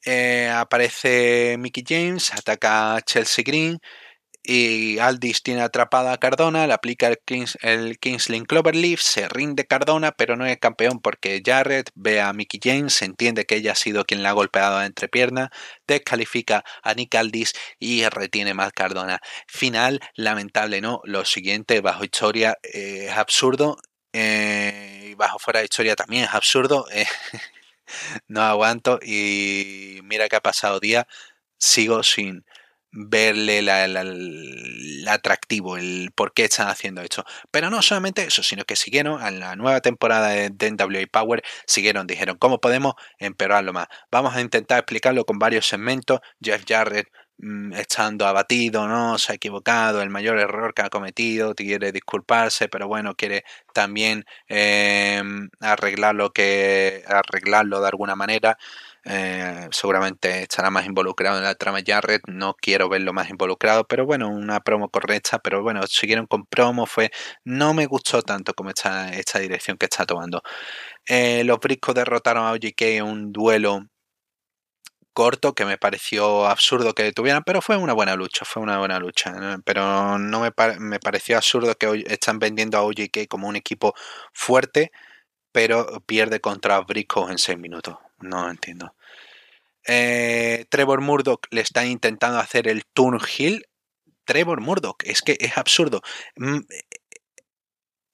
B: Eh, aparece Mickey James, ataca a Chelsea Green y Aldis tiene atrapada a Cardona, le aplica el, Kings, el Kingsling Cloverleaf, se rinde Cardona, pero no es campeón porque Jarrett ve a Mickey James, entiende que ella ha sido quien la ha golpeado a entrepierna, descalifica a Nick Aldis y retiene más Cardona. Final lamentable, ¿no? Lo siguiente, bajo historia, eh, es absurdo. Eh, bajo fuera de historia también es absurdo. Eh, no aguanto y mira que ha pasado día, sigo sin verle el atractivo, el por qué están haciendo esto. Pero no solamente eso, sino que siguieron en la nueva temporada de, NWA Power, siguieron, dijeron, ¿cómo podemos empeorarlo más? Vamos a intentar explicarlo con varios segmentos. Jeff Jarrett mm, estando abatido, no se ha equivocado, el mayor error que ha cometido, quiere disculparse, pero bueno, quiere también eh, arreglar lo que arreglarlo de alguna manera. Eh, seguramente estará más involucrado en la trama Jarrett. No quiero verlo más involucrado, pero bueno, una promo correcta. Pero bueno, siguieron con promo. Fue. No me gustó tanto como esta, dirección que está tomando. Eh, los briscos derrotaron a OGK en un duelo corto que me pareció absurdo que tuvieran, pero fue una buena lucha, fue una buena lucha. Pero no me, me pareció absurdo que hoy están vendiendo a OGK como un equipo fuerte, pero pierde contra Briscoe en 6 minutos. No entiendo. Eh, Trevor Murdoch le está intentando hacer el turn hill. Trevor Murdoch, es que es absurdo.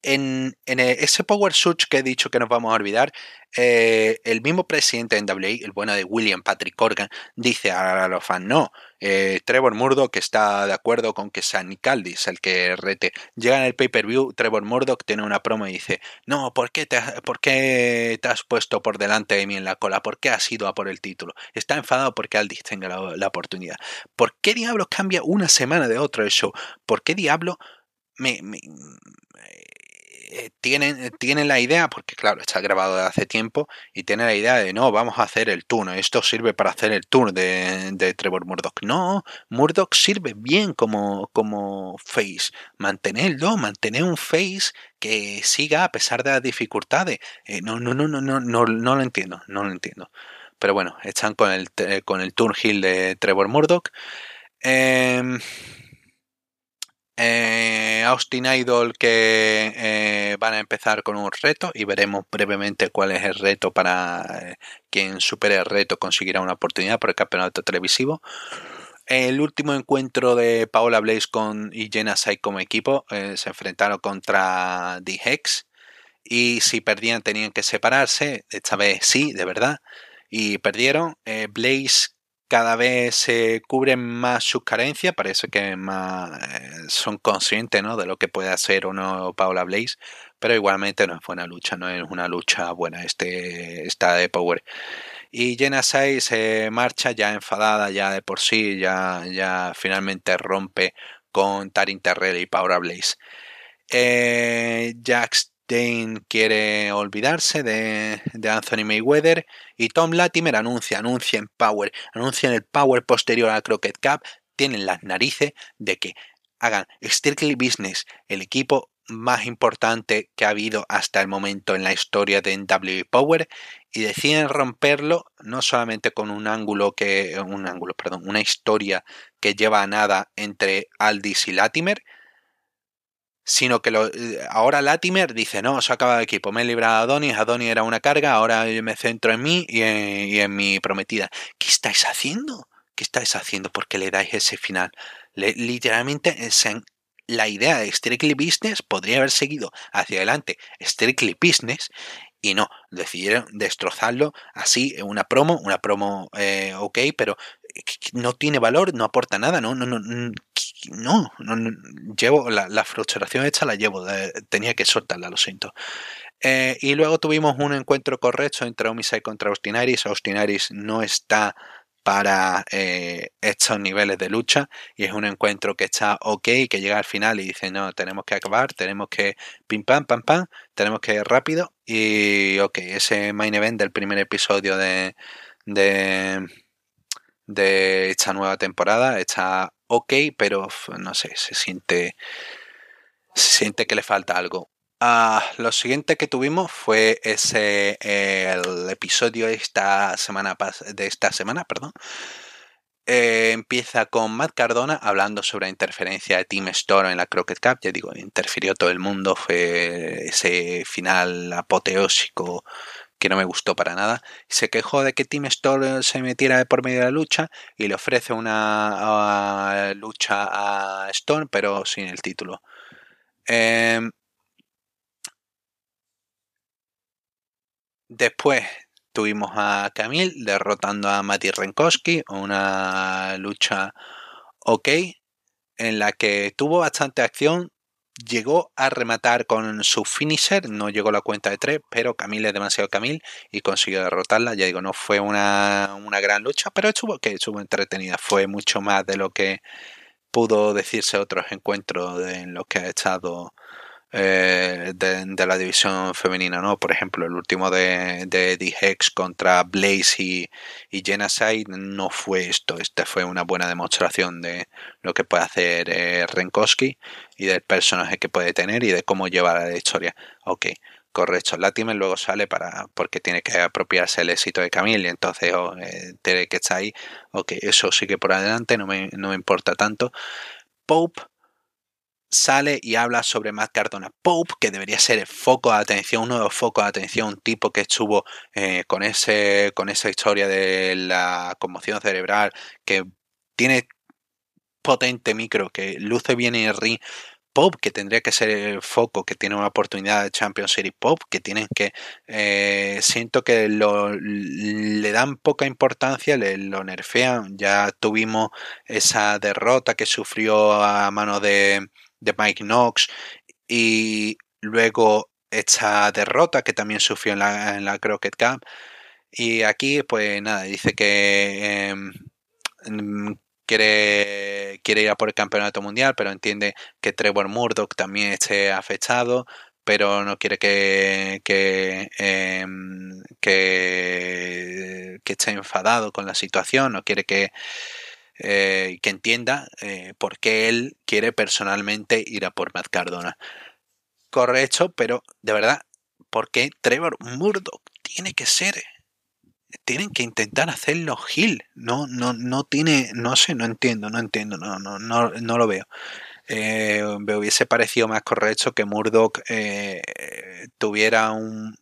B: En, ese Power Switch que he dicho que nos vamos a olvidar, eh, el mismo presidente de NWA, el bueno de William Patrick Corgan, dice a los fans, no, eh, Trevor Murdoch está de acuerdo con que sea Nick Aldis el que rete. Llega en el pay-per-view, Trevor Murdoch tiene una promo y dice, no, ¿por qué, te, ¿por qué te has puesto por delante de mí en la cola? ¿Por qué has ido a por el título? Está enfadado porque Aldis tenga la, oportunidad. ¿Por qué diablos cambia una semana de otro el show? ¿Por qué diablo me, eh, tienen, tienen la idea, porque claro, está grabado de hace tiempo, y tienen la idea de no, vamos a hacer el tour, esto sirve para hacer el tour de, Trevor Murdoch. No, Murdoch sirve bien como, como face. Mantenerlo, mantener un face que siga a pesar de las dificultades. no, no, no, no, no, no, no lo entiendo, no lo entiendo. Pero bueno, están con el, con el Tour Hill de Trevor Murdoch. Eh, eh, Austin Idol que eh, van a empezar con un reto y veremos brevemente cuál es el reto para eh, quien supere el reto conseguirá una oportunidad por el campeonato televisivo. El último encuentro de Paola Blaze con y Jenna Sai como equipo se enfrentaron contra The Hex y si perdían tenían que separarse. Esta vez sí, de verdad. Y perdieron. Blaze cada vez se cubren más sus carencias, parece que más eh, son conscientes de lo que puede hacer o no Paula Blaze, pero igualmente no es buena lucha, no es una lucha buena este, esta de Power. Y Jenna 6 se marcha ya enfadada ya de por sí, ya, ya finalmente rompe con Tarin Terrell y Paula Blaze. Eh, Jax Dane quiere olvidarse de, Anthony Mayweather y Tom Latimer anuncia, anuncia en Power, anuncia en el Power posterior a Crockett Cup, tienen las narices de que hagan strictly business el equipo más importante que ha habido hasta el momento en la historia de NW Power y deciden romperlo no solamente con un ángulo que un ángulo, perdón, una historia que lleva a nada entre Aldis y Latimer, sino que lo, ahora Latimer dice, no, se acaba de equipo, me he librado a Adonis, Adonis era una carga, ahora me centro en mí y en, mi prometida. ¿Qué estáis haciendo? ¿Qué estáis haciendo? ¿Por qué le dais ese final? Literalmente la idea de Strictly Business podría haber seguido hacia adelante Strictly Business y no, decidieron destrozarlo así una promo, una promo eh, ok, pero no tiene valor, no aporta nada, no, no, no, no, no, llevo la, frustración esta la llevo, tenía que soltarla, lo siento. Eh, y luego tuvimos un encuentro correcto entre Homicide contra Austinaris. Austinaris no está para eh, estos niveles de lucha y es un encuentro que está ok, que llega al final y dice no, tenemos que acabar, tenemos que pim pam pam pam, tenemos que ir rápido y ok, ese main event del primer episodio de, de, de esta nueva temporada está ok, pero no sé, se siente, se siente que le falta algo. Ah, lo siguiente que tuvimos fue ese el episodio esta semana de esta semana, perdón. Eh, empieza con Matt Cardona hablando sobre la interferencia de Team Store en la Crockett Cup. Ya digo, interfirió todo el mundo. Fue ese final apoteósico que no me gustó para nada. Se quejó de que Team Store se metiera por medio de la lucha y le ofrece una lucha a Stone, pero sin el título. Eh, Después tuvimos a Camille derrotando a Mati Renkowski, una lucha ok, en la que tuvo bastante acción, llegó a rematar con su finisher, no llegó la cuenta de tres, pero Camille es demasiado Camille y consiguió derrotarla. Ya digo, no fue una, gran lucha, pero estuvo, que estuvo entretenida. Fue mucho más de lo que pudo decirse otros encuentros en los que ha estado eh, de, la división femenina, ¿no? Por ejemplo, el último de, de Hex contra Blaze y, y Genocide no fue esto. Este fue una buena demostración de lo que puede hacer eh, Renkowski y del personaje que puede tener y de cómo lleva la historia. Ok, correcto. Latimer luego sale para porque tiene que apropiarse el éxito de Camille, entonces oh, eh, tiene que estar ahí. Ok, eso sigue por adelante, no me, no me importa tanto. Pope sale y habla sobre Matt Cardona Pope, que debería ser el foco de atención, un nuevo foco de atención, un tipo que estuvo eh, con, ese, con esa historia de la conmoción cerebral, que tiene potente micro, que luce bien en el ring. Pop, que tendría que ser el foco, que tiene una oportunidad de Champions Series Pop, que tienen que. Eh, siento que lo, le dan poca importancia, le, lo nerfean. Ya tuvimos esa derrota que sufrió a mano de, de Mike Knox y luego esta derrota que también sufrió en la, en la Crockett Cup. Y aquí, pues nada, dice que em, mm, quiere, quiere ir a por el campeonato mundial, pero entiende que Trevor Murdoch también esté afectado, pero no quiere que, que, em, que, que esté enfadado con la situación, no quiere que eh, que entienda eh, por qué él quiere personalmente ir a por Matt Cardona. Correcto, pero de verdad, ¿por qué Trevor Murdoch tiene que ser? Tienen que intentar hacerlo Gil. No, no, no tiene, no sé, no entiendo, no entiendo, no, no, no, no lo veo. Eh, me hubiese parecido más correcto que Murdoch tuviera un.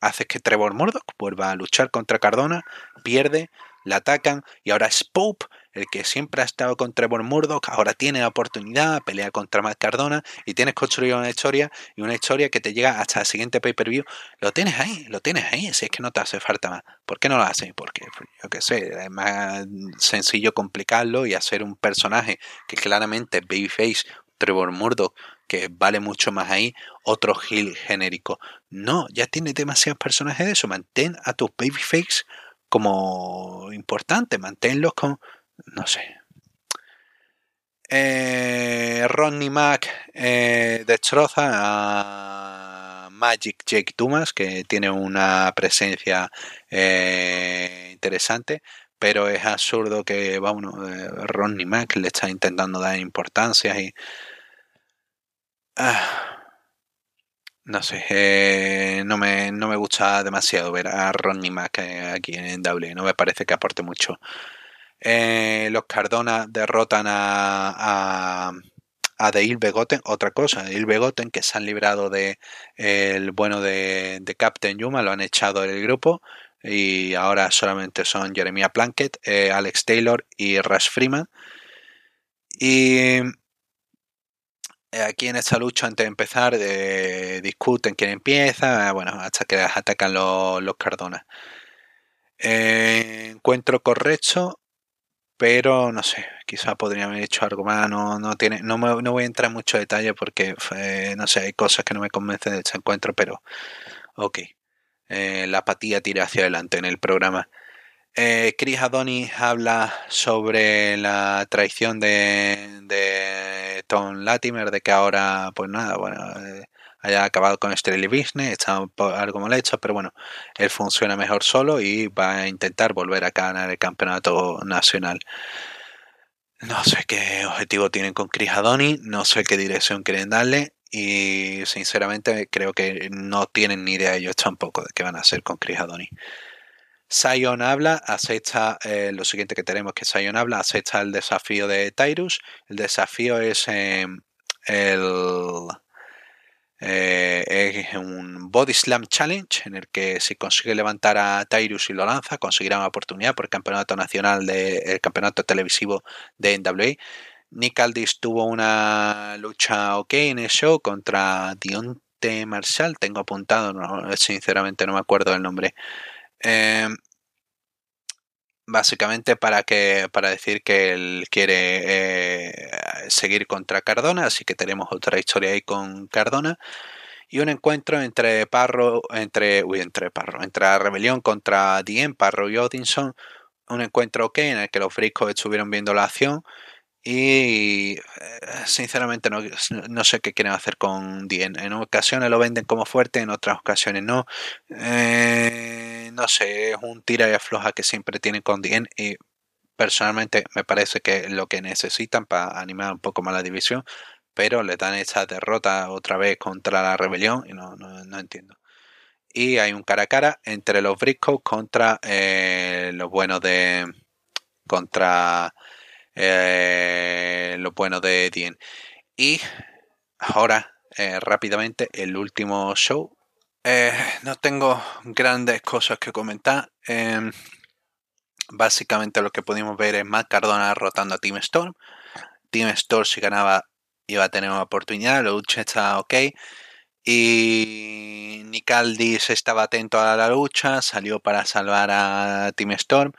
B: Hace que Trevor Murdoch vuelva a luchar contra Cardona, pierde, la atacan y ahora es Pope, el que siempre ha estado con Trevor Murdoch, ahora tiene la oportunidad, pelea contra Matt Cardona y tienes construido una historia y una historia que te llega hasta el siguiente pay-per-view. Lo tienes ahí, lo tienes ahí, si es que no te hace falta más. ¿Por qué no lo haces? Porque, pues, yo qué sé, es más sencillo complicarlo y hacer un personaje que claramente es Babyface, Trevor Murdoch, que vale mucho más ahí, otro heel genérico. No, ya tienes demasiados personajes de eso. Mantén a tus Babyface como importante, manténlos con, no sé. Eh, Ronnie Mac eh, destroza a Magic Jake Dumas, que tiene una presencia eh, interesante, pero es absurdo que bueno, Ronnie Mac le está intentando dar importancia y Ah, no sé, eh, no, me, no me gusta demasiado ver a Ronnie Mac eh, aquí en W. No me parece que aporte mucho. Eh, los Cardona derrotan a, a, a The Ilbegoten, otra cosa, The Ilbegoten que se han librado de el bueno de, de, Captain Yuma, lo han echado del grupo y ahora solamente son Jeremiah Plunkett, eh, Alex Taylor y Rush Freeman. Y aquí en esta lucha, antes de empezar, eh, discuten quién empieza, bueno, hasta que atacan los, los Cardona. encuentro correcto, pero no sé, quizá podría haber hecho algo más, no, no, tiene, no, me, no voy a entrar en mucho detalle porque, no sé, hay cosas que no me convencen de este encuentro, pero ok. Eh, la apatía tira hacia adelante en el programa. Eh, Chris Adonis habla sobre la traición de, Tom Latimer, de que ahora, pues nada, bueno, eh, haya acabado con Strelly Business, está algo mal hecho, pero bueno, él funciona mejor solo y va a intentar volver a ganar el campeonato nacional. No sé qué objetivo tienen con Chris Adoni, no sé qué dirección quieren darle y sinceramente creo que no tienen ni idea ellos tampoco de qué van a hacer con Chris Adoni. Sion habla, acepta eh, lo siguiente que tenemos que Sion habla, acepta el desafío de Tyrus. El desafío es eh, el eh, es un Body Slam Challenge en el que si consigue levantar a Tyrus y lo lanza, conseguirá una oportunidad por el campeonato nacional del campeonato televisivo de NWA. Nick Aldis tuvo una lucha ok en el show contra Dionte Marshall. Tengo apuntado, sinceramente no me acuerdo del nombre. Eh, básicamente para que para decir que él quiere eh, seguir contra Cardona, así que tenemos otra historia ahí con Cardona y un encuentro entre Parro, entre uy, entre Parro, entre rebelión contra Dien, Parro y Odinson, un encuentro ok en el que los friscos estuvieron viendo la acción y eh, sinceramente no, no, sé qué quieren hacer con Dien. En ocasiones lo venden como fuerte, en otras ocasiones no. Eh, no sé, es un tira y afloja que siempre tienen con Dien y personalmente me parece que lo que necesitan para animar un poco más la división, pero le dan esa derrota otra vez contra la rebelión y no, no, no entiendo. Y hay un cara a cara entre los Briscoes contra eh, los buenos de... contra eh, lo bueno de Dien. Y ahora, eh, rápidamente, el último show. Eh, no tengo grandes cosas que comentar. Em, básicamente lo que pudimos ver es Matt Cardona rotando a Team Storm. Team Storm si ganaba iba a tener una oportunidad, la lucha está ok. Y Nicaldis estaba atento a la lucha, salió para salvar a Team Storm.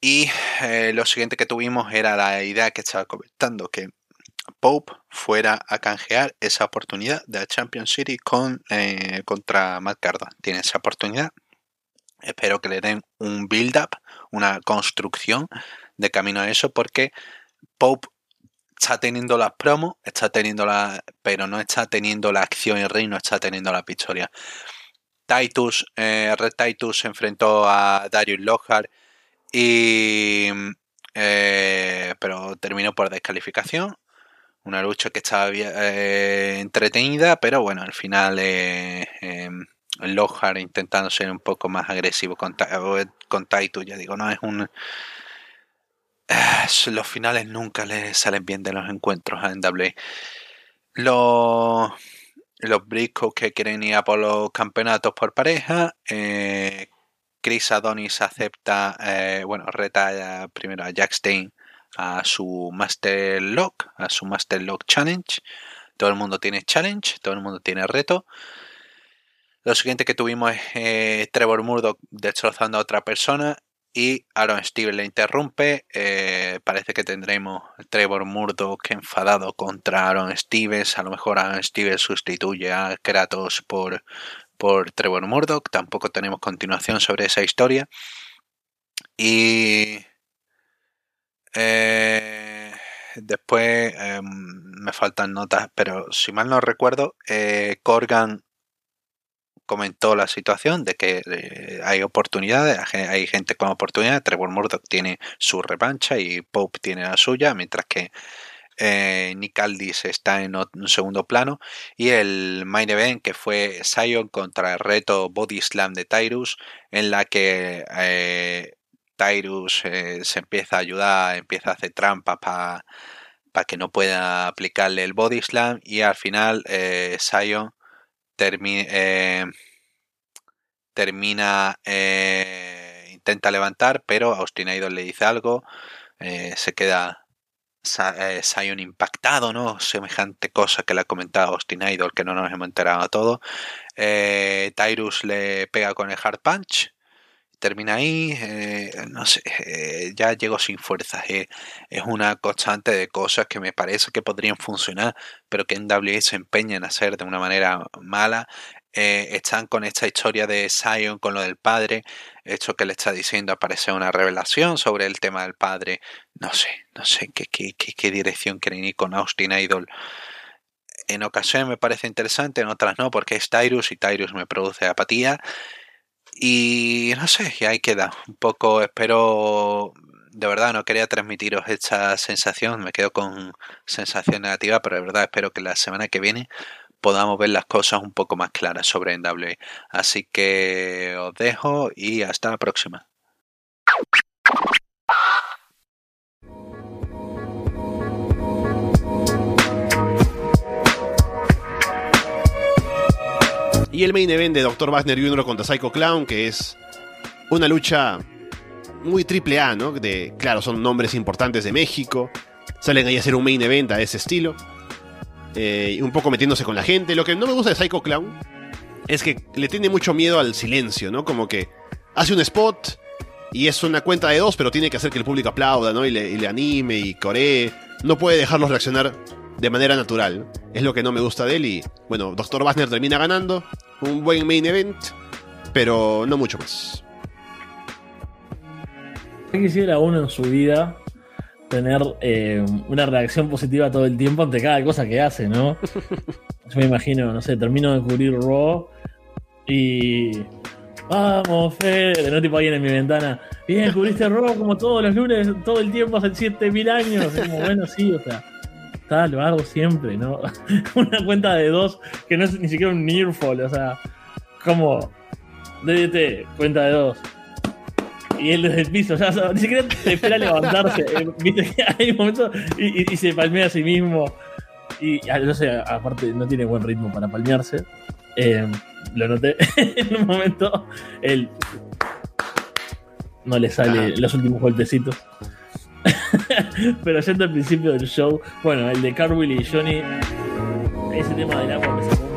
B: Y eh, lo siguiente que tuvimos era la idea que estaba comentando, que Pope fuera a canjear esa oportunidad de la Champions City con, eh, contra Matt. Tiene esa oportunidad. Espero que le den un build-up, una construcción de camino a eso, porque Pope está teniendo las promos, está teniendo la, pero no está teniendo la acción y rey, no está teniendo la victoria. Titus, eh, Red Titus se enfrentó a Darius Lockhart y, eh, pero terminó por descalificación. Una lucha que estaba eh, entretenida, pero bueno, al final eh, em, Lohar intentando ser un poco más agresivo con, con Taitu, ya digo, no es un... los finales nunca le salen bien de los encuentros a NWA. Los, los que quieren ir a por los campeonatos por pareja, eh, Chris Adonis acepta, eh, bueno, reta primero a Jack Stein a su Master Lock, a su Master Lock Challenge. Todo el mundo tiene challenge, todo el mundo tiene reto. Lo siguiente que tuvimos es eh, Trevor Murdoch destrozando a otra persona y Aaron Stevens le interrumpe. Eh, parece que tendremos Trevor Murdoch enfadado contra Aaron Stevens. A lo mejor Aaron Stevens sustituye a Kratos por por Trevor Murdoch. Tampoco tenemos continuación sobre esa historia. Y eh, después em, me faltan notas, pero si mal no recuerdo, eh, Corgan comentó la situación de que eh, hay oportunidades, hay gente con oportunidad. Trevor Murdoch tiene su revancha y Pope tiene la suya, mientras que eh, Nick Aldis está en un segundo plano. Y el main event que fue Sion contra el reto Body Slam de Tyrus, en la que Tyrus eh, se empieza a ayudar, empieza a hacer trampas para que no pueda aplicarle el Body Slam. Y al final Sion termina termina intenta levantar, pero Austin Idol le dice algo, se queda eh, Sion impactado, ¿no? Semejante cosa que le ha comentado Austin Idol, que no nos hemos enterado a todo. Eh, Tyrus le pega con el hard punch. Termina ahí, eh, no sé, ya llegó sin fuerzas. es una constante de cosas que me parece que podrían funcionar, pero que en WWE se empeñan a hacer de una manera mala. Eh, están con esta historia de Zion con lo del padre, esto que le está diciendo aparece una revelación sobre el tema del padre, no sé, no sé qué, qué, qué, dirección quieren ir con Austin Idol. En ocasiones me parece interesante, en otras no, porque es Tyrus y Tyrus me produce apatía. Y no sé, y ahí queda. Un poco espero. De verdad, no quería transmitiros esta sensación, me quedo con sensación negativa, pero de verdad espero que la semana que viene podamos ver las cosas un poco más claras sobre NW. Así que os dejo y hasta la próxima.
E: Y el main event de Dr. Wagner Jr. contra Psycho Clown, que es una lucha muy triple A, ¿no? De, claro, son nombres importantes de México. Salen ahí a hacer un main event a ese estilo. Eh, un poco metiéndose con la gente. Lo que no me gusta de Psycho Clown es que le tiene mucho miedo al silencio, ¿no? Como que hace un spot y es una cuenta de dos, pero tiene que hacer que el público aplauda, ¿no? Y le, anime y coree. No puede dejarlos reaccionar de manera natural. Es lo que no me gusta de él y, bueno, Dr. Wagner termina ganando. Un buen main event, pero no mucho más.
F: ¿Qué quisiera uno en su vida tener eh, una reacción positiva todo el tiempo ante cada cosa que hace, ¿no? Yo me imagino, no sé, termino de cubrir Raw y. Vamos, Fede, no tipo ahí en mi ventana. Bien, cubriste Raw como todos los lunes, todo el tiempo, hace 7000 años. como, bueno, sí, o sea, está, lo hago siempre, ¿no? Una cuenta de dos que no es ni siquiera un nearfall, o sea, como. DDT, cuenta de dos y él desde el piso, ya ni siquiera te espera levantarse. Eh, viste que hay momentos y, se palmea a sí mismo. Y no sé, aparte no tiene buen ritmo para palmearse. Eh, lo noté en un momento. Él no le sale los últimos golpecitos. Pero yendo al principio del show, bueno, el de Carwill y Johnny, ese tema del agua me sacó